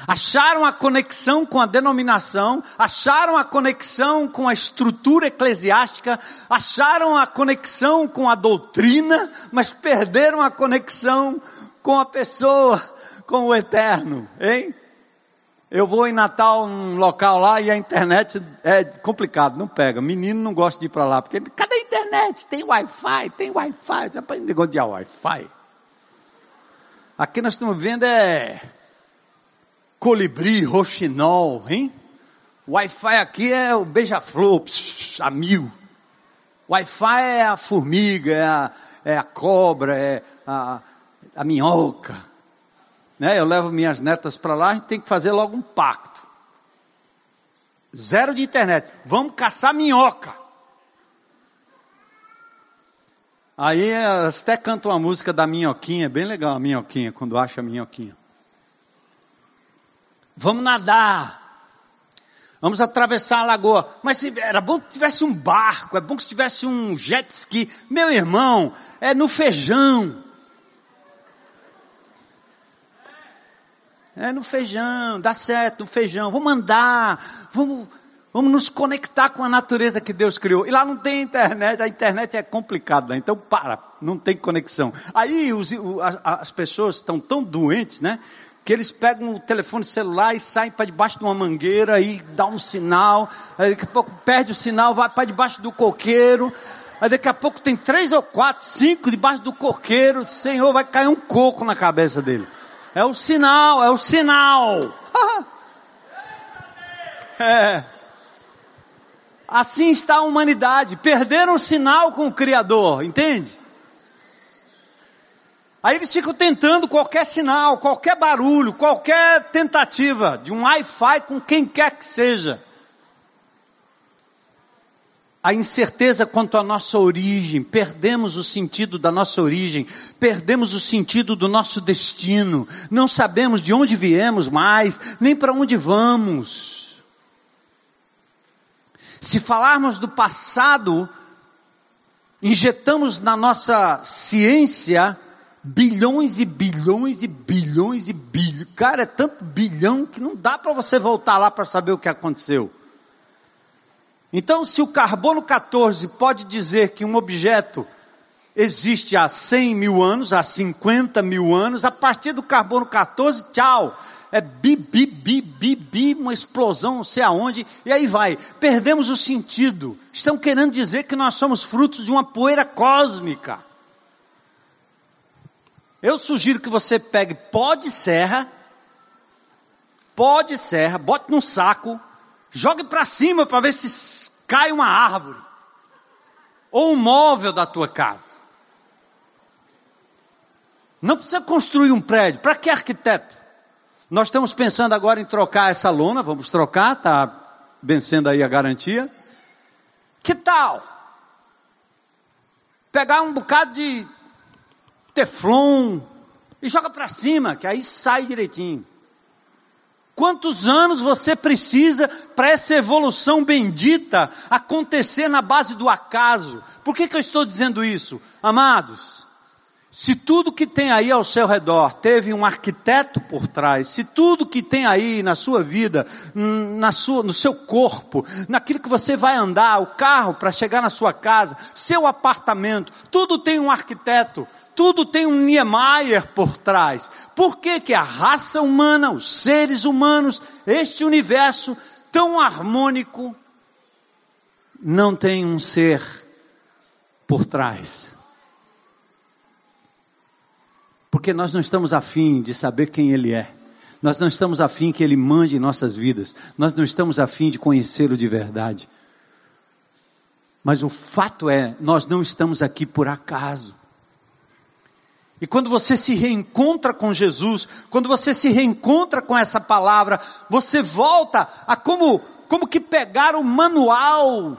acharam a conexão com a denominação, acharam a conexão com a estrutura eclesiástica, acharam a conexão com a doutrina, mas perderam a conexão com a pessoa, com o eterno, hein? Eu vou em Natal, um local lá, e a internet é complicado, não pega. Menino não gosta de ir para lá, porque cadê a internet? Tem Wi-Fi, tem Wi-Fi. Você aprende negócio de Wi-Fi. Aqui nós estamos vendo é colibri, roxinol, hein? Wi-Fi aqui é o beija-flor, a mil. Wi-Fi é a formiga, é a, é a cobra, é a, a minhoca. Né? Eu levo minhas netas para lá, a gente tem que fazer logo um pacto. Zero de internet. Vamos caçar minhoca. Aí elas até cantam a música da minhoquinha, bem legal a minhoquinha, quando acha a minhoquinha. Vamos nadar. Vamos atravessar a lagoa. Mas era bom que tivesse um barco, é bom que tivesse um jet ski. Meu irmão, é no feijão. É no feijão, dá certo, no feijão. Vamos andar, vamos, vamos nos conectar com a natureza que Deus criou. E lá não tem internet, a internet é complicada, então para, não tem conexão. Aí os, as pessoas estão tão doentes, né? Que eles pegam o telefone celular e saem para debaixo de uma mangueira e dá um sinal, aí daqui a pouco perde o sinal, vai para debaixo do coqueiro, aí daqui a pouco tem três ou quatro, cinco debaixo do coqueiro, Senhor, vai cair um coco na cabeça dele. É o sinal, é o sinal. é. Assim está a humanidade, perderam o sinal com o Criador, entende? Aí eles ficam tentando qualquer sinal, qualquer barulho, qualquer tentativa de um Wi-Fi com quem quer que seja. A incerteza quanto à nossa origem, perdemos o sentido da nossa origem, perdemos o sentido do nosso destino, não sabemos de onde viemos mais, nem para onde vamos. Se falarmos do passado, injetamos na nossa ciência bilhões e bilhões e bilhões e bilhões. Cara, é tanto bilhão que não dá para você voltar lá para saber o que aconteceu. Então, se o carbono 14 pode dizer que um objeto existe há 100 mil anos, há 50 mil anos, a partir do carbono 14, tchau. É bi, bi, bi, bi, bi, uma explosão, não sei aonde, e aí vai. Perdemos o sentido. Estão querendo dizer que nós somos frutos de uma poeira cósmica. Eu sugiro que você pegue pó de serra, pó de serra, bote num saco, jogue para cima para ver se cai uma árvore ou um móvel da tua casa. Não precisa construir um prédio. Para que arquiteto? Nós estamos pensando agora em trocar essa lona, vamos trocar, está vencendo aí a garantia. Que tal? Pegar um bocado de teflon e joga para cima, que aí sai direitinho. Quantos anos você precisa para essa evolução bendita acontecer na base do acaso? Por que, que eu estou dizendo isso? Amados, se tudo que tem aí ao seu redor teve um arquiteto por trás, se tudo que tem aí na sua vida, na sua, no seu corpo, naquilo que você vai andar, o carro para chegar na sua casa, seu apartamento, tudo tem um arquiteto, tudo tem um Niemeyer por trás. Por que, que a raça humana, os seres humanos, este universo tão harmônico, não tem um ser por trás? Porque nós não estamos afim de saber quem Ele é. Nós não estamos afim que Ele mande em nossas vidas. Nós não estamos afim de conhecê-lo de verdade. Mas o fato é, nós não estamos aqui por acaso. E quando você se reencontra com Jesus, quando você se reencontra com essa palavra, você volta a como, como que pegar o manual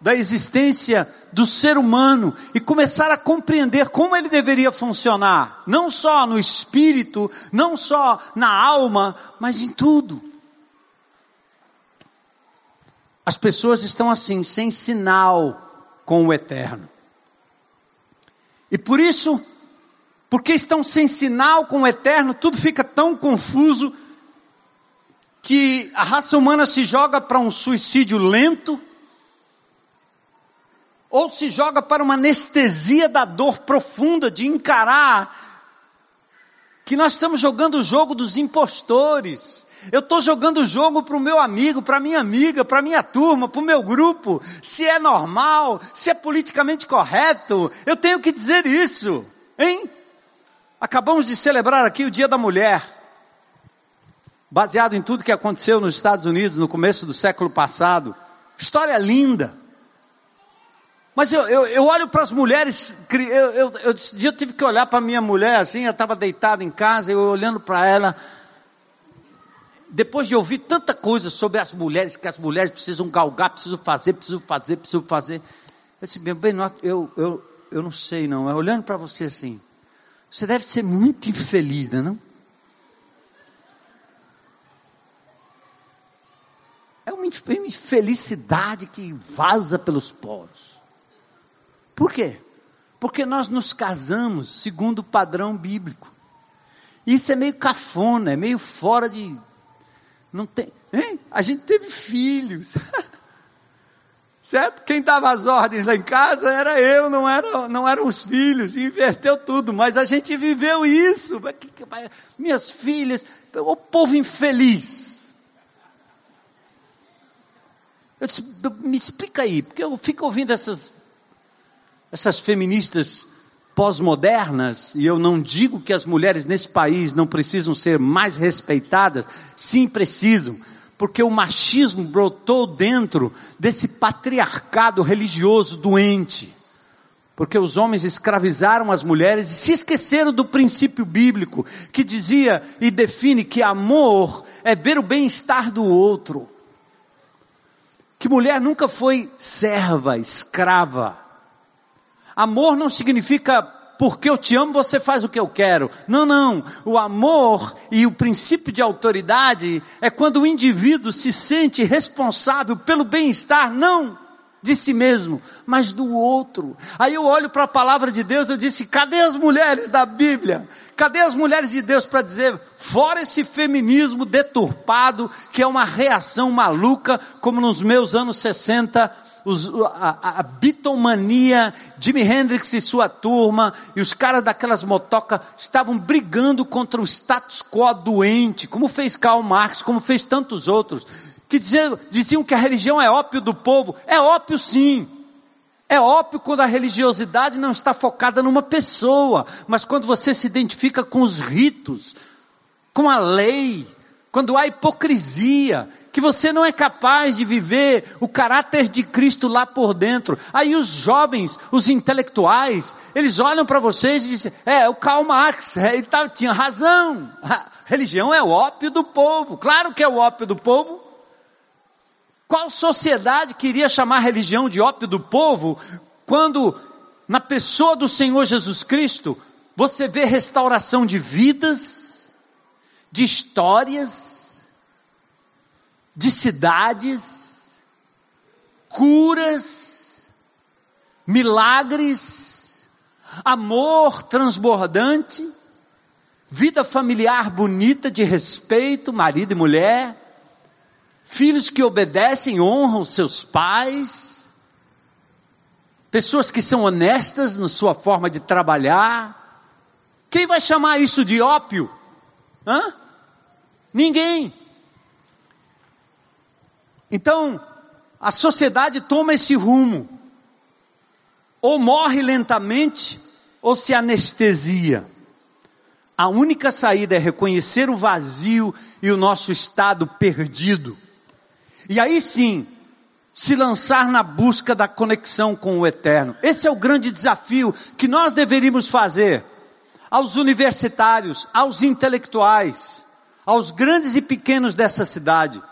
da existência do ser humano e começar a compreender como ele deveria funcionar, não só no espírito, não só na alma, mas em tudo. As pessoas estão assim, sem sinal com o eterno. E por isso, porque estão sem sinal com o eterno, tudo fica tão confuso que a raça humana se joga para um suicídio lento, ou se joga para uma anestesia da dor profunda de encarar que nós estamos jogando o jogo dos impostores. Eu estou jogando o jogo para o meu amigo, para minha amiga, para minha turma, para o meu grupo. Se é normal, se é politicamente correto, eu tenho que dizer isso, hein? Acabamos de celebrar aqui o Dia da Mulher, baseado em tudo que aconteceu nos Estados Unidos no começo do século passado. História linda. Mas eu, eu, eu olho para as mulheres, eu, eu, eu, eu tive que olhar para minha mulher assim, eu estava deitado em casa, eu olhando para ela. Depois de ouvir tanta coisa sobre as mulheres, que as mulheres precisam galgar, precisam fazer, precisam fazer, precisam fazer. Eu disse, bem, eu, eu, eu não sei não, é olhando para você assim. Você deve ser muito infeliz, não é? Não? É uma infelicidade que vaza pelos poros. Por quê? Porque nós nos casamos segundo o padrão bíblico. Isso é meio cafona, é meio fora de. Não tem. Hein? A gente teve filhos. Certo? Quem dava as ordens lá em casa era eu, não, era, não eram os filhos, inverteu tudo, mas a gente viveu isso. Minhas filhas, o povo infeliz. Eu disse, me explica aí, porque eu fico ouvindo essas, essas feministas pós-modernas, e eu não digo que as mulheres nesse país não precisam ser mais respeitadas, sim precisam porque o machismo brotou dentro desse patriarcado religioso doente. Porque os homens escravizaram as mulheres e se esqueceram do princípio bíblico que dizia e define que amor é ver o bem-estar do outro. Que mulher nunca foi serva, escrava. Amor não significa porque eu te amo, você faz o que eu quero. Não, não. O amor e o princípio de autoridade é quando o indivíduo se sente responsável pelo bem-estar, não de si mesmo, mas do outro. Aí eu olho para a palavra de Deus, eu disse: cadê as mulheres da Bíblia? Cadê as mulheres de Deus para dizer, fora esse feminismo deturpado, que é uma reação maluca, como nos meus anos 60, os, a, a Jimi Hendrix e sua turma, e os caras daquelas motocas estavam brigando contra o status quo doente, como fez Karl Marx, como fez tantos outros, que diziam, diziam que a religião é ópio do povo. É ópio sim. É ópio quando a religiosidade não está focada numa pessoa, mas quando você se identifica com os ritos, com a lei, quando há hipocrisia, que você não é capaz de viver o caráter de Cristo lá por dentro. Aí os jovens, os intelectuais, eles olham para vocês e dizem: é, o Karl Marx, é, ele tá, tinha razão. A religião é o ópio do povo. Claro que é o ópio do povo. Qual sociedade queria chamar a religião de ópio do povo quando na pessoa do Senhor Jesus Cristo você vê restauração de vidas, de histórias, de cidades, curas, milagres, amor transbordante, vida familiar bonita de respeito, marido e mulher, filhos que obedecem, honram seus pais, pessoas que são honestas na sua forma de trabalhar. Quem vai chamar isso de ópio? Hã? Ninguém. Então, a sociedade toma esse rumo. Ou morre lentamente, ou se anestesia. A única saída é reconhecer o vazio e o nosso estado perdido. E aí sim, se lançar na busca da conexão com o eterno. Esse é o grande desafio que nós deveríamos fazer aos universitários, aos intelectuais, aos grandes e pequenos dessa cidade.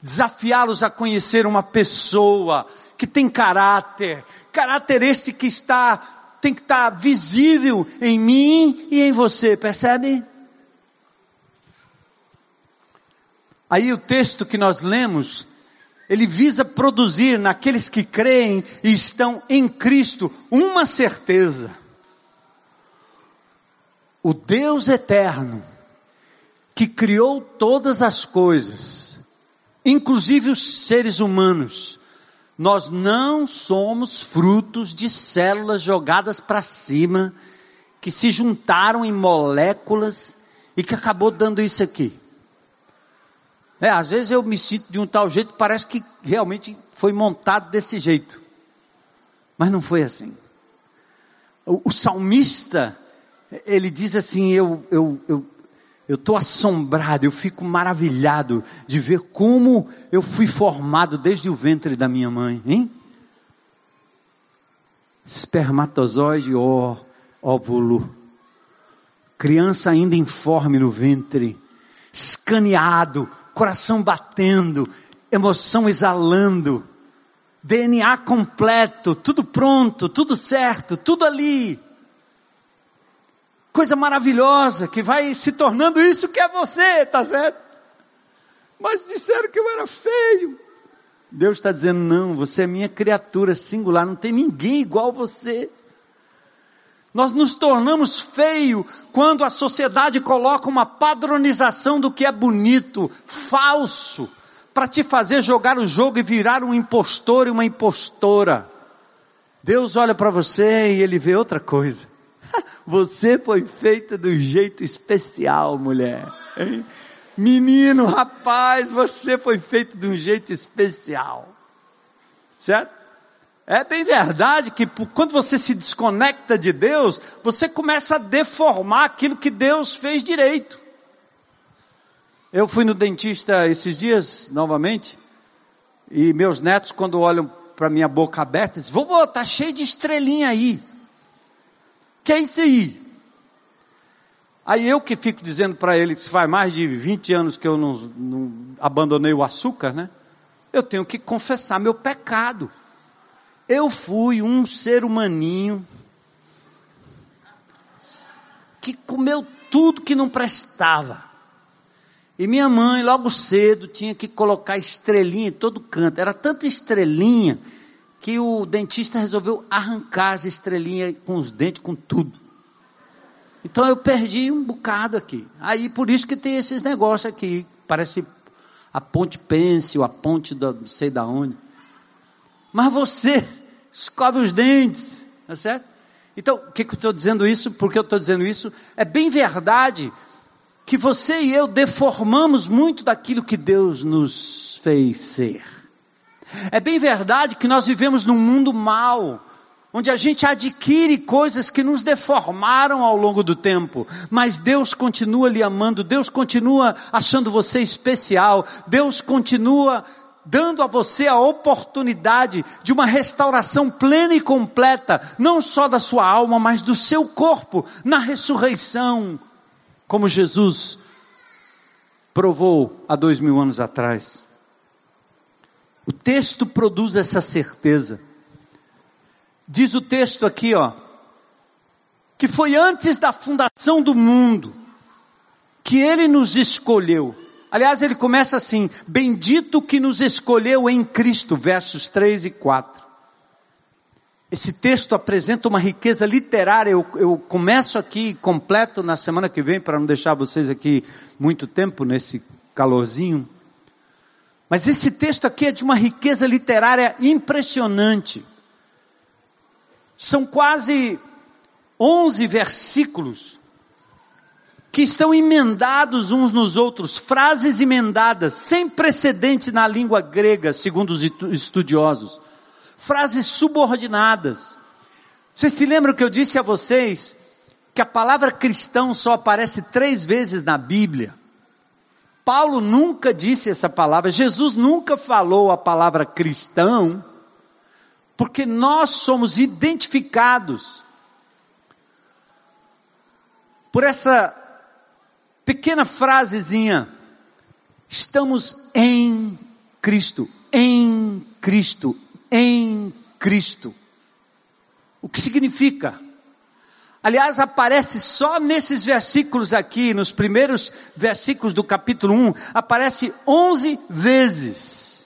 Desafiá-los a conhecer uma pessoa que tem caráter, caráter este que está tem que estar visível em mim e em você, percebe? Aí o texto que nós lemos, ele visa produzir naqueles que creem e estão em Cristo uma certeza. O Deus eterno, que criou todas as coisas, inclusive os seres humanos, nós não somos frutos de células jogadas para cima, que se juntaram em moléculas e que acabou dando isso aqui. É, às vezes eu me sinto de um tal jeito, parece que realmente foi montado desse jeito. Mas não foi assim. O, o salmista, ele diz assim: Eu, eu, eu, eu estou assombrado, eu fico maravilhado de ver como eu fui formado desde o ventre da minha mãe, hein? Espermatozoide, ó, óvulo. Criança ainda informe no ventre, escaneado, coração batendo, emoção exalando, DNA completo, tudo pronto, tudo certo, tudo ali coisa maravilhosa que vai se tornando isso que é você, tá certo? Mas disseram que eu era feio. Deus está dizendo: não, você é minha criatura singular, não tem ninguém igual você. Nós nos tornamos feio quando a sociedade coloca uma padronização do que é bonito, falso, para te fazer jogar o jogo e virar um impostor e uma impostora. Deus olha para você e ele vê outra coisa. Você foi feita do jeito especial, mulher. Hein? Menino, rapaz, você foi feito de um jeito especial. Certo? É bem verdade que quando você se desconecta de Deus, você começa a deformar aquilo que Deus fez direito. Eu fui no dentista esses dias, novamente, e meus netos, quando olham para minha boca aberta, dizem: Vovô, tá cheio de estrelinha aí que é isso aí? Aí eu que fico dizendo para ele que faz mais de 20 anos que eu não, não abandonei o açúcar, né? Eu tenho que confessar meu pecado. Eu fui um ser humaninho que comeu tudo que não prestava. E minha mãe, logo cedo, tinha que colocar estrelinha em todo canto. Era tanta estrelinha que o dentista resolveu arrancar as estrelinhas com os dentes, com tudo. Então eu perdi um bocado aqui. Aí por isso que tem esses negócios aqui. Parece a ponte pêncil, a ponte da não sei da onde. Mas você escove os dentes, tá certo? Então, o que, que eu estou dizendo isso? Por que eu estou dizendo isso? É bem verdade que você e eu deformamos muito daquilo que Deus nos fez ser. É bem verdade que nós vivemos num mundo mal, onde a gente adquire coisas que nos deformaram ao longo do tempo, mas Deus continua lhe amando, Deus continua achando você especial, Deus continua dando a você a oportunidade de uma restauração plena e completa, não só da sua alma, mas do seu corpo, na ressurreição, como Jesus provou há dois mil anos atrás. O texto produz essa certeza. Diz o texto aqui, ó, que foi antes da fundação do mundo que ele nos escolheu. Aliás, ele começa assim: Bendito que nos escolheu em Cristo, versos 3 e 4. Esse texto apresenta uma riqueza literária. Eu, eu começo aqui completo na semana que vem, para não deixar vocês aqui muito tempo nesse calorzinho. Mas esse texto aqui é de uma riqueza literária impressionante. São quase 11 versículos que estão emendados uns nos outros, frases emendadas, sem precedentes na língua grega, segundo os estudiosos. Frases subordinadas. Vocês se lembram que eu disse a vocês que a palavra cristão só aparece três vezes na Bíblia? Paulo nunca disse essa palavra, Jesus nunca falou a palavra cristão, porque nós somos identificados por essa pequena frasezinha. Estamos em Cristo, em Cristo, em Cristo. O que significa? Aliás, aparece só nesses versículos aqui, nos primeiros versículos do capítulo 1, aparece 11 vezes.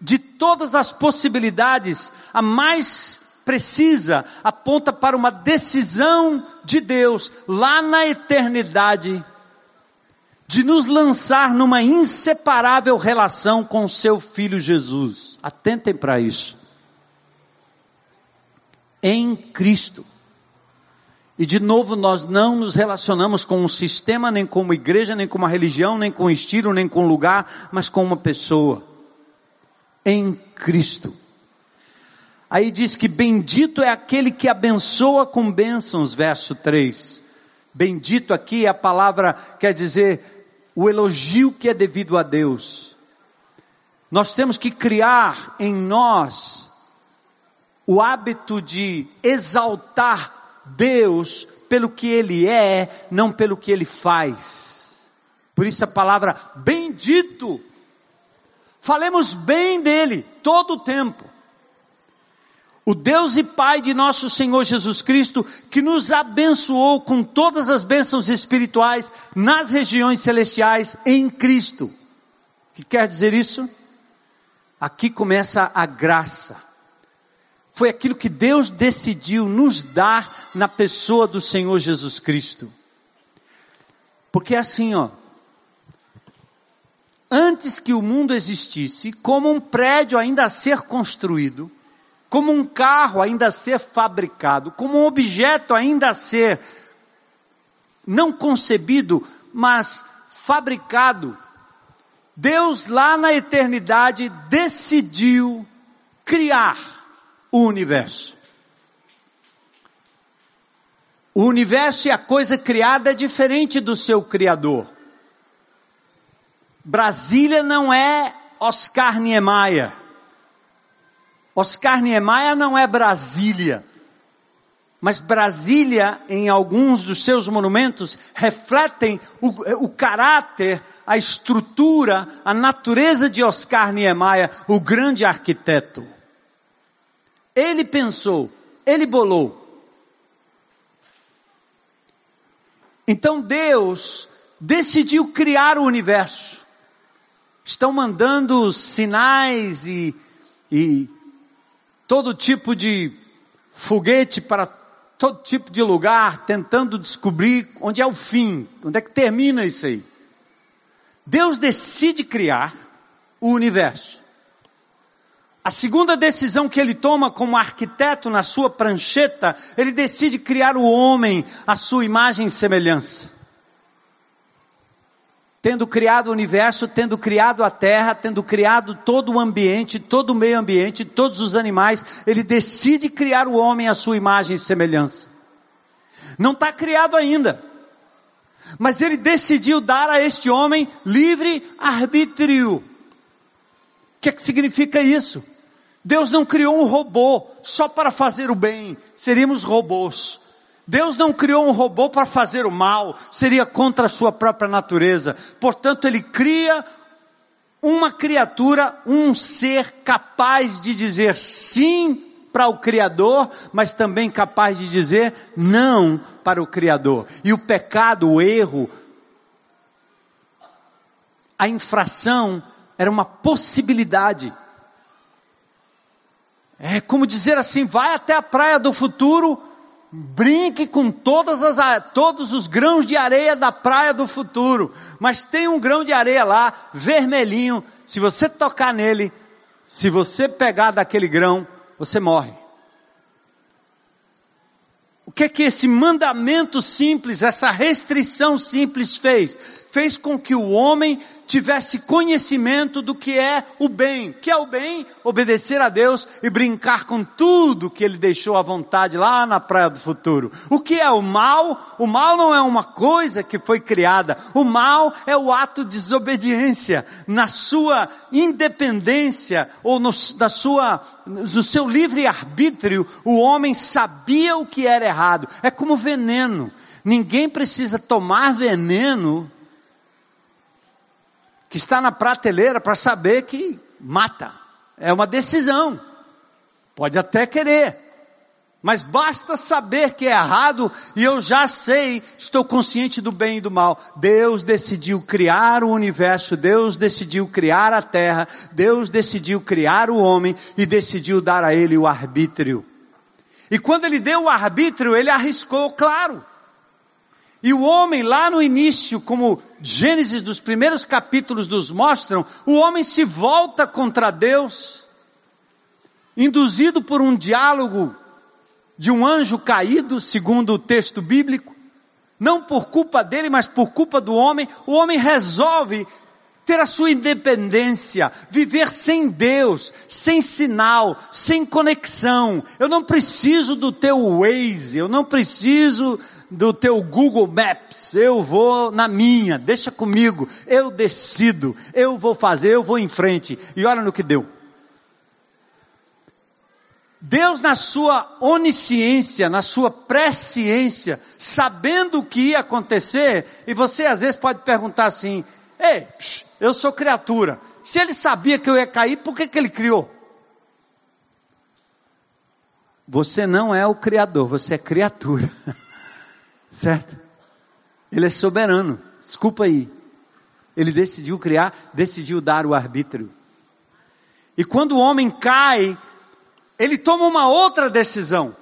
De todas as possibilidades, a mais precisa aponta para uma decisão de Deus lá na eternidade de nos lançar numa inseparável relação com seu filho Jesus. Atentem para isso. Em Cristo. E de novo, nós não nos relacionamos com um sistema, nem com uma igreja, nem com uma religião, nem com um estilo, nem com um lugar, mas com uma pessoa. Em Cristo. Aí diz que bendito é aquele que abençoa com bênçãos, verso 3. Bendito aqui é a palavra quer dizer o elogio que é devido a Deus. Nós temos que criar em nós o hábito de exaltar Deus pelo que Ele é, não pelo que Ele faz. Por isso a palavra bendito. Falemos bem dele todo o tempo o Deus e Pai de nosso Senhor Jesus Cristo, que nos abençoou com todas as bênçãos espirituais nas regiões celestiais em Cristo. O que quer dizer isso? Aqui começa a graça. Foi aquilo que Deus decidiu nos dar na pessoa do Senhor Jesus Cristo. Porque é assim, ó. Antes que o mundo existisse, como um prédio ainda a ser construído, como um carro ainda a ser fabricado, como um objeto ainda a ser não concebido, mas fabricado. Deus lá na eternidade decidiu criar o universo. O universo e a coisa criada é diferente do seu criador. Brasília não é Oscar Niemeyer. Oscar Niemeyer não é Brasília, mas Brasília, em alguns dos seus monumentos, refletem o, o caráter, a estrutura, a natureza de Oscar Niemeyer, o grande arquiteto. Ele pensou, ele bolou. Então Deus decidiu criar o universo. Estão mandando sinais e, e todo tipo de foguete para todo tipo de lugar, tentando descobrir onde é o fim, onde é que termina isso aí. Deus decide criar o universo. A segunda decisão que ele toma como arquiteto na sua prancheta, ele decide criar o homem à sua imagem e semelhança tendo criado o universo, tendo criado a terra, tendo criado todo o ambiente, todo o meio ambiente, todos os animais, ele decide criar o homem à sua imagem e semelhança. Não está criado ainda, mas ele decidiu dar a este homem livre arbítrio. O que, é que significa isso? Deus não criou um robô só para fazer o bem, seríamos robôs. Deus não criou um robô para fazer o mal, seria contra a sua própria natureza. Portanto, ele cria uma criatura, um ser capaz de dizer sim para o Criador, mas também capaz de dizer não para o Criador. E o pecado, o erro, a infração era uma possibilidade. É como dizer assim: vai até a praia do futuro, brinque com todas as, todos os grãos de areia da praia do futuro, mas tem um grão de areia lá, vermelhinho, se você tocar nele, se você pegar daquele grão, você morre. O que é que esse mandamento simples, essa restrição simples fez? Fez com que o homem tivesse conhecimento do que é o bem. Que é o bem? Obedecer a Deus e brincar com tudo que ele deixou à vontade lá na praia do futuro. O que é o mal? O mal não é uma coisa que foi criada. O mal é o ato de desobediência na sua independência ou no, da sua no seu livre arbítrio, o homem sabia o que era errado. É como veneno. Ninguém precisa tomar veneno que está na prateleira para saber que mata. É uma decisão. Pode até querer, mas basta saber que é errado e eu já sei, estou consciente do bem e do mal. Deus decidiu criar o universo, Deus decidiu criar a terra, Deus decidiu criar o homem e decidiu dar a ele o arbítrio. E quando ele deu o arbítrio, ele arriscou, claro. E o homem, lá no início, como Gênesis dos primeiros capítulos nos mostram, o homem se volta contra Deus, induzido por um diálogo de um anjo caído, segundo o texto bíblico, não por culpa dele, mas por culpa do homem, o homem resolve ter a sua independência, viver sem Deus, sem sinal, sem conexão. Eu não preciso do teu Waze, eu não preciso do teu Google Maps, eu vou na minha, deixa comigo, eu decido, eu vou fazer, eu vou em frente. E olha no que deu. Deus, na sua onisciência, na sua presciência, sabendo o que ia acontecer, e você às vezes pode perguntar assim: ei, eu sou criatura, se ele sabia que eu ia cair, por que, que ele criou? Você não é o Criador, você é criatura. Certo? Ele é soberano. Desculpa aí. Ele decidiu criar, decidiu dar o arbítrio. E quando o homem cai, ele toma uma outra decisão.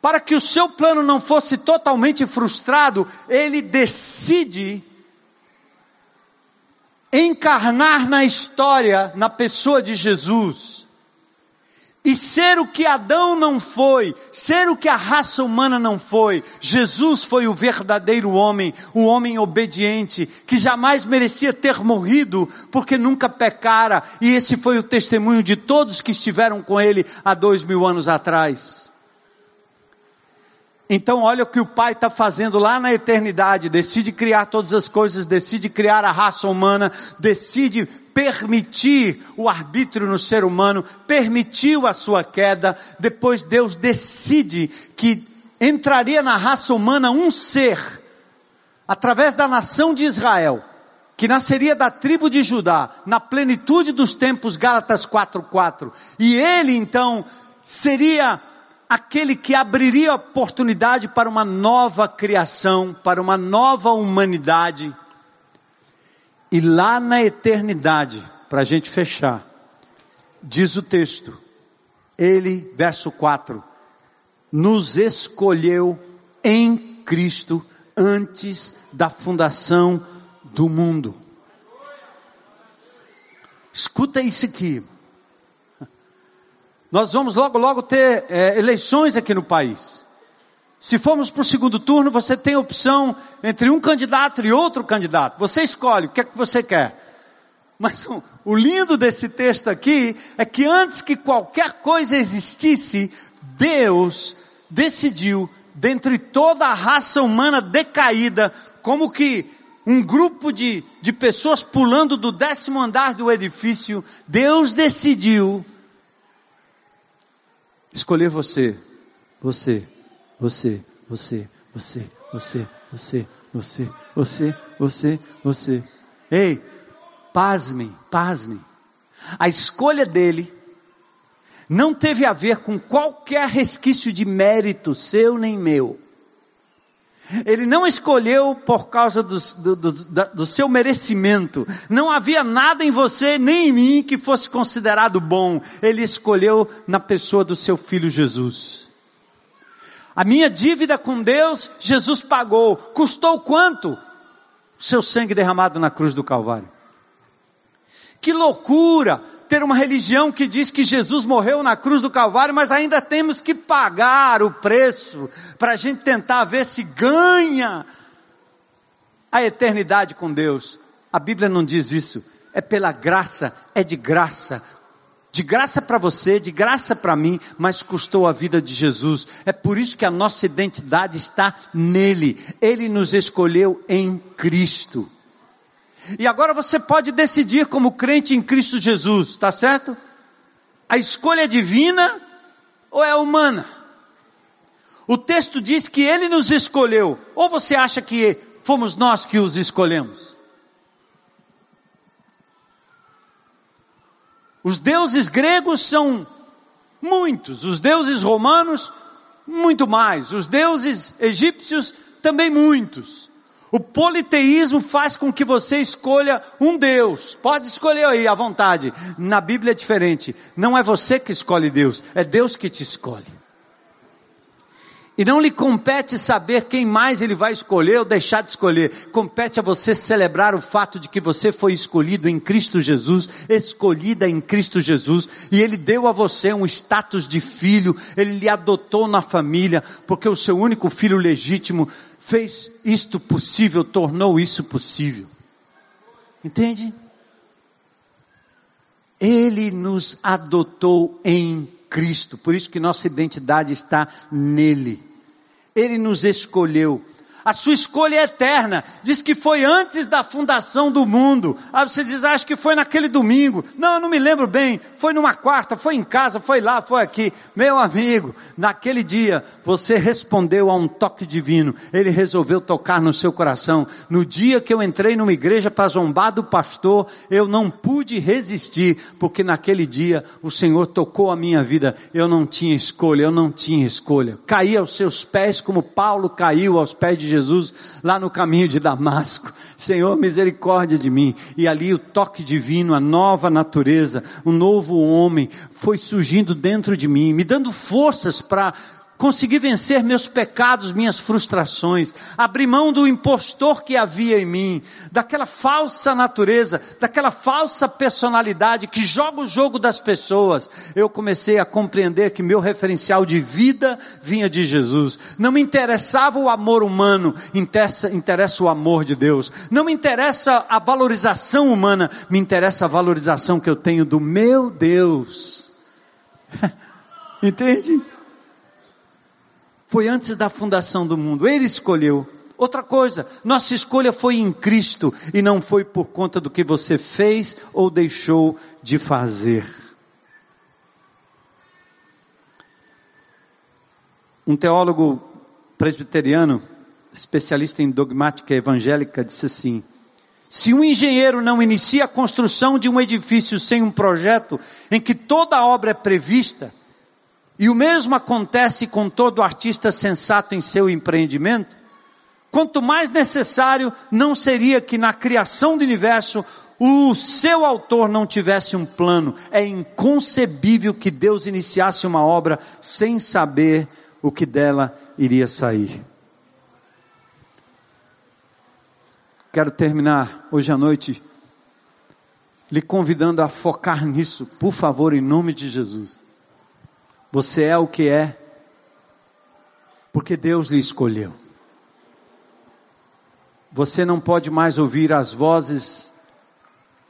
Para que o seu plano não fosse totalmente frustrado, ele decide encarnar na história, na pessoa de Jesus e ser o que Adão não foi, ser o que a raça humana não foi, Jesus foi o verdadeiro homem, o homem obediente, que jamais merecia ter morrido, porque nunca pecara, e esse foi o testemunho de todos que estiveram com ele há dois mil anos atrás. Então, olha o que o Pai está fazendo lá na eternidade: decide criar todas as coisas, decide criar a raça humana, decide permitir o arbítrio no ser humano, permitiu a sua queda, depois Deus decide que entraria na raça humana um ser, através da nação de Israel, que nasceria da tribo de Judá, na plenitude dos tempos, Gálatas 4:4. E ele então seria aquele que abriria oportunidade para uma nova criação, para uma nova humanidade e lá na eternidade, para a gente fechar, diz o texto, ele, verso 4, nos escolheu em Cristo antes da fundação do mundo. Escuta isso aqui. Nós vamos logo, logo ter é, eleições aqui no país. Se formos para o segundo turno, você tem opção entre um candidato e outro candidato. Você escolhe o que é que você quer. Mas o, lindo desse texto aqui é que antes que qualquer coisa existisse, Deus decidiu, dentre toda a raça humana decaída, como que um grupo de, de pessoas pulando do décimo andar do edifício, Deus decidiu escolher você, você, você, você, você, você, você, você, você, você, você. Ei, pasmem, pasmem. A escolha dele não teve a ver com qualquer resquício de mérito seu nem meu. Ele não escolheu por causa do, do, do, do, seu merecimento. Não havia nada em você nem em mim que fosse considerado bom. Ele escolheu na pessoa do seu filho Jesus. A minha dívida com Deus, Jesus pagou. Custou quanto? Seu sangue derramado na cruz do Calvário. Que loucura! ter uma religião que diz que Jesus morreu na cruz do Calvário, mas ainda temos que pagar o preço para a gente tentar ver se ganha a eternidade com Deus. A Bíblia não diz isso. É pela graça, é de graça. De graça para você, de graça para mim, mas custou a vida de Jesus. É por isso que a nossa identidade está nele. Ele nos escolheu em Cristo. E agora você pode decidir como crente em Cristo Jesus, tá certo? A escolha é divina ou é humana? O texto diz que ele nos escolheu, ou você acha que fomos nós que os escolhemos? Os deuses gregos são muitos, os deuses romanos, muito mais, os deuses egípcios, também muitos. O politeísmo faz com que você escolha um Deus. Pode escolher aí à vontade. Na Bíblia é diferente. Não é você que escolhe Deus, é Deus que te escolhe. E não lhe compete saber quem mais ele vai escolher ou deixar de escolher. Compete a você celebrar o fato de que você foi escolhido em Cristo Jesus, escolhida em Cristo Jesus, e ele deu a você um status de filho, ele lhe adotou na família, porque o seu único filho legítimo fez isto possível, tornou isso possível. Entende? Ele nos adotou em Cristo, por isso que nossa identidade está nele. Ele nos escolheu a sua escolha é eterna. Diz que foi antes da fundação do mundo. Aí você diz, ah, acho que foi naquele domingo. Não, eu não me lembro bem. Foi numa quarta, foi em casa, foi lá, foi aqui. Meu amigo, naquele dia você respondeu a um toque divino. Ele resolveu tocar no seu coração. No dia que eu entrei numa igreja para zombar do pastor, eu não pude resistir, porque naquele dia o Senhor tocou a minha vida. Eu não tinha escolha, eu não tinha escolha. Caí aos seus pés como Paulo caiu aos pés de Jesus lá no caminho de Damasco. Senhor, misericórdia de mim. E ali o toque divino, a nova natureza, o novo homem foi surgindo dentro de mim, me dando forças para consegui vencer meus pecados, minhas frustrações, abri mão do impostor que havia em mim, daquela falsa natureza, daquela falsa personalidade que joga o jogo das pessoas. Eu comecei a compreender que meu referencial de vida vinha de Jesus. Não me interessava o amor humano, interessa, interessa o amor de Deus. Não me interessa a valorização humana, me interessa a valorização que eu tenho do meu Deus. Entende? Foi antes da fundação do mundo, Ele escolheu. Outra coisa, nossa escolha foi em Cristo e não foi por conta do que você fez ou deixou de fazer. Um teólogo presbiteriano, especialista em dogmática evangélica, disse assim: se um engenheiro não inicia a construção de um edifício sem um projeto em que toda a obra é prevista, e o mesmo acontece com todo artista sensato em seu empreendimento. Quanto mais necessário não seria que na criação do universo o seu autor não tivesse um plano. É inconcebível que Deus iniciasse uma obra sem saber o que dela iria sair. Quero terminar hoje à noite lhe convidando a focar nisso, por favor, em nome de Jesus. Você é o que é, porque Deus lhe escolheu. Você não pode mais ouvir as vozes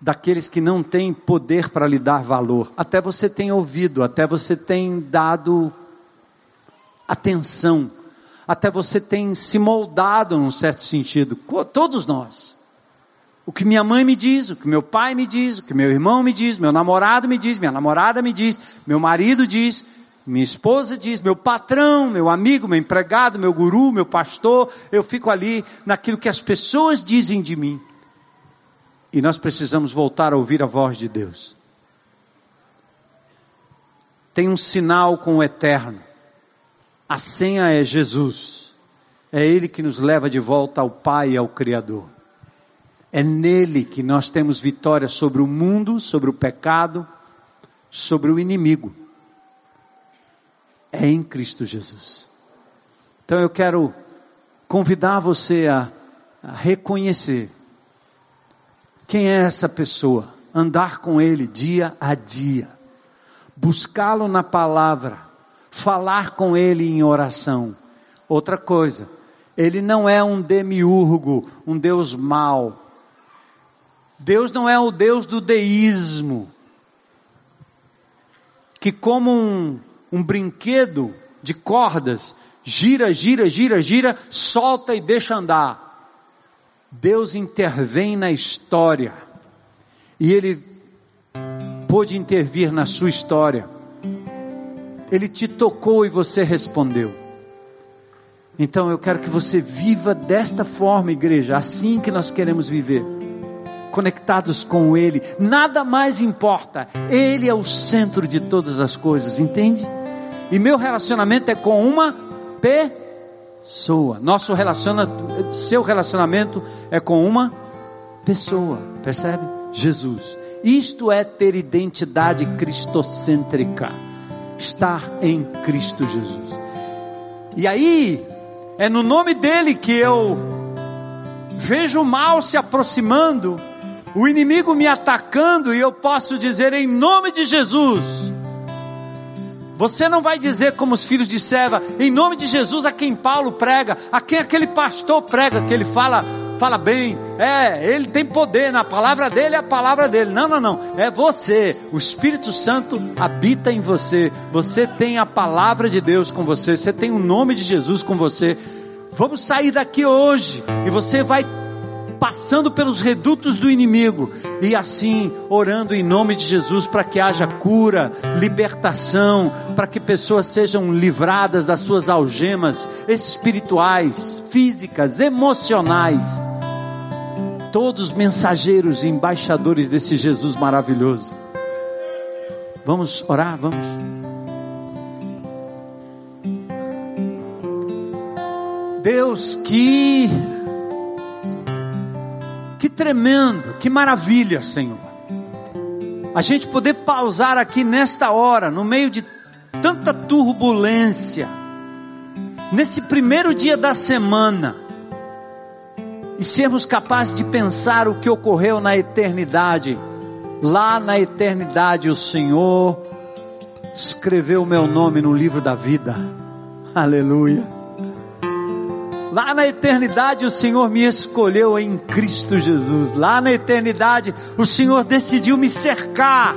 daqueles que não têm poder para lhe dar valor. Até você tem ouvido, até você tem dado atenção, até você tem se moldado num certo sentido. Todos nós. O que minha mãe me diz, o que meu pai me diz, o que meu irmão me diz, meu namorado me diz, minha namorada me diz, meu marido diz, minha esposa diz, meu patrão, meu amigo, meu empregado, meu guru, meu pastor, eu fico ali naquilo que as pessoas dizem de mim. E nós precisamos voltar a ouvir a voz de Deus. Tem um sinal com o eterno. A senha é Jesus. É Ele que nos leva de volta ao Pai e ao Criador. É nele que nós temos vitória sobre o mundo, sobre o pecado, sobre o inimigo. É em Cristo Jesus. Então eu quero convidar você a, a reconhecer quem é essa pessoa, andar com ele dia a dia, buscá-lo na palavra, falar com ele em oração. Outra coisa, ele não é um demiurgo, um Deus mau, Deus não é o Deus do deísmo, que como um, um brinquedo de cordas, gira, gira, gira, gira, solta e deixa andar. Deus intervém na história, e Ele pôde intervir na sua história. Ele te tocou e você respondeu. Então eu quero que você viva desta forma, igreja, assim que nós queremos viver conectados com Ele, nada mais importa, Ele é o centro de todas as coisas, entende? E meu relacionamento é com uma pessoa, nosso relacionamento, seu relacionamento é com uma pessoa, percebe? Jesus. Isto é ter identidade cristocêntrica, estar em Cristo Jesus. E aí, é no nome dele que eu vejo o mal se aproximando o inimigo me atacando e eu posso dizer em nome de Jesus. Você não vai dizer como os filhos de Seva, em nome de Jesus a quem Paulo prega, a quem aquele pastor prega, que ele fala, fala bem, é, ele tem poder, na palavra dele é a palavra dele. Não, não, não, é você. O Espírito Santo habita em você. Você tem a palavra de Deus com você, você tem o nome de Jesus com você. Vamos sair daqui hoje e você vai passando pelos redutos do inimigo e assim orando em nome de Jesus para que haja cura, libertação, para que pessoas sejam livradas das suas algemas espirituais, físicas, emocionais. Todos mensageiros e embaixadores desse Jesus maravilhoso. Vamos orar, vamos. Deus que que tremendo, que maravilha, Senhor. A gente poder pausar aqui nesta hora, no meio de tanta turbulência, nesse primeiro dia da semana, e sermos capazes de pensar o que ocorreu na eternidade. Lá na eternidade, o Senhor escreveu o meu nome no livro da vida. Aleluia. Lá na eternidade o Senhor me escolheu em Cristo Jesus. Lá na eternidade o Senhor decidiu me cercar.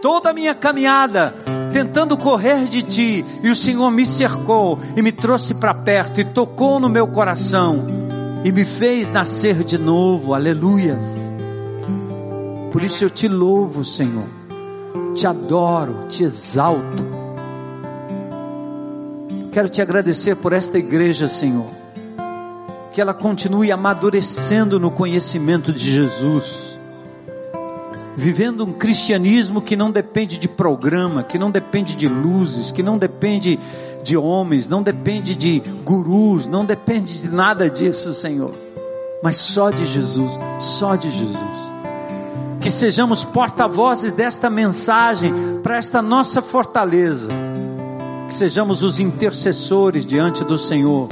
Toda a minha caminhada tentando correr de ti, e o Senhor me cercou e me trouxe para perto e tocou no meu coração e me fez nascer de novo. Aleluias. Por isso eu te louvo, Senhor. Te adoro, te exalto Quero te agradecer por esta igreja, Senhor. Que ela continue amadurecendo no conhecimento de Jesus. Vivendo um cristianismo que não depende de programa, que não depende de luzes, que não depende de homens, não depende de gurus, não depende de nada disso, Senhor. Mas só de Jesus, só de Jesus que sejamos porta-vozes desta mensagem para esta nossa fortaleza que sejamos os intercessores diante do Senhor.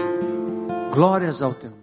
Glórias ao teu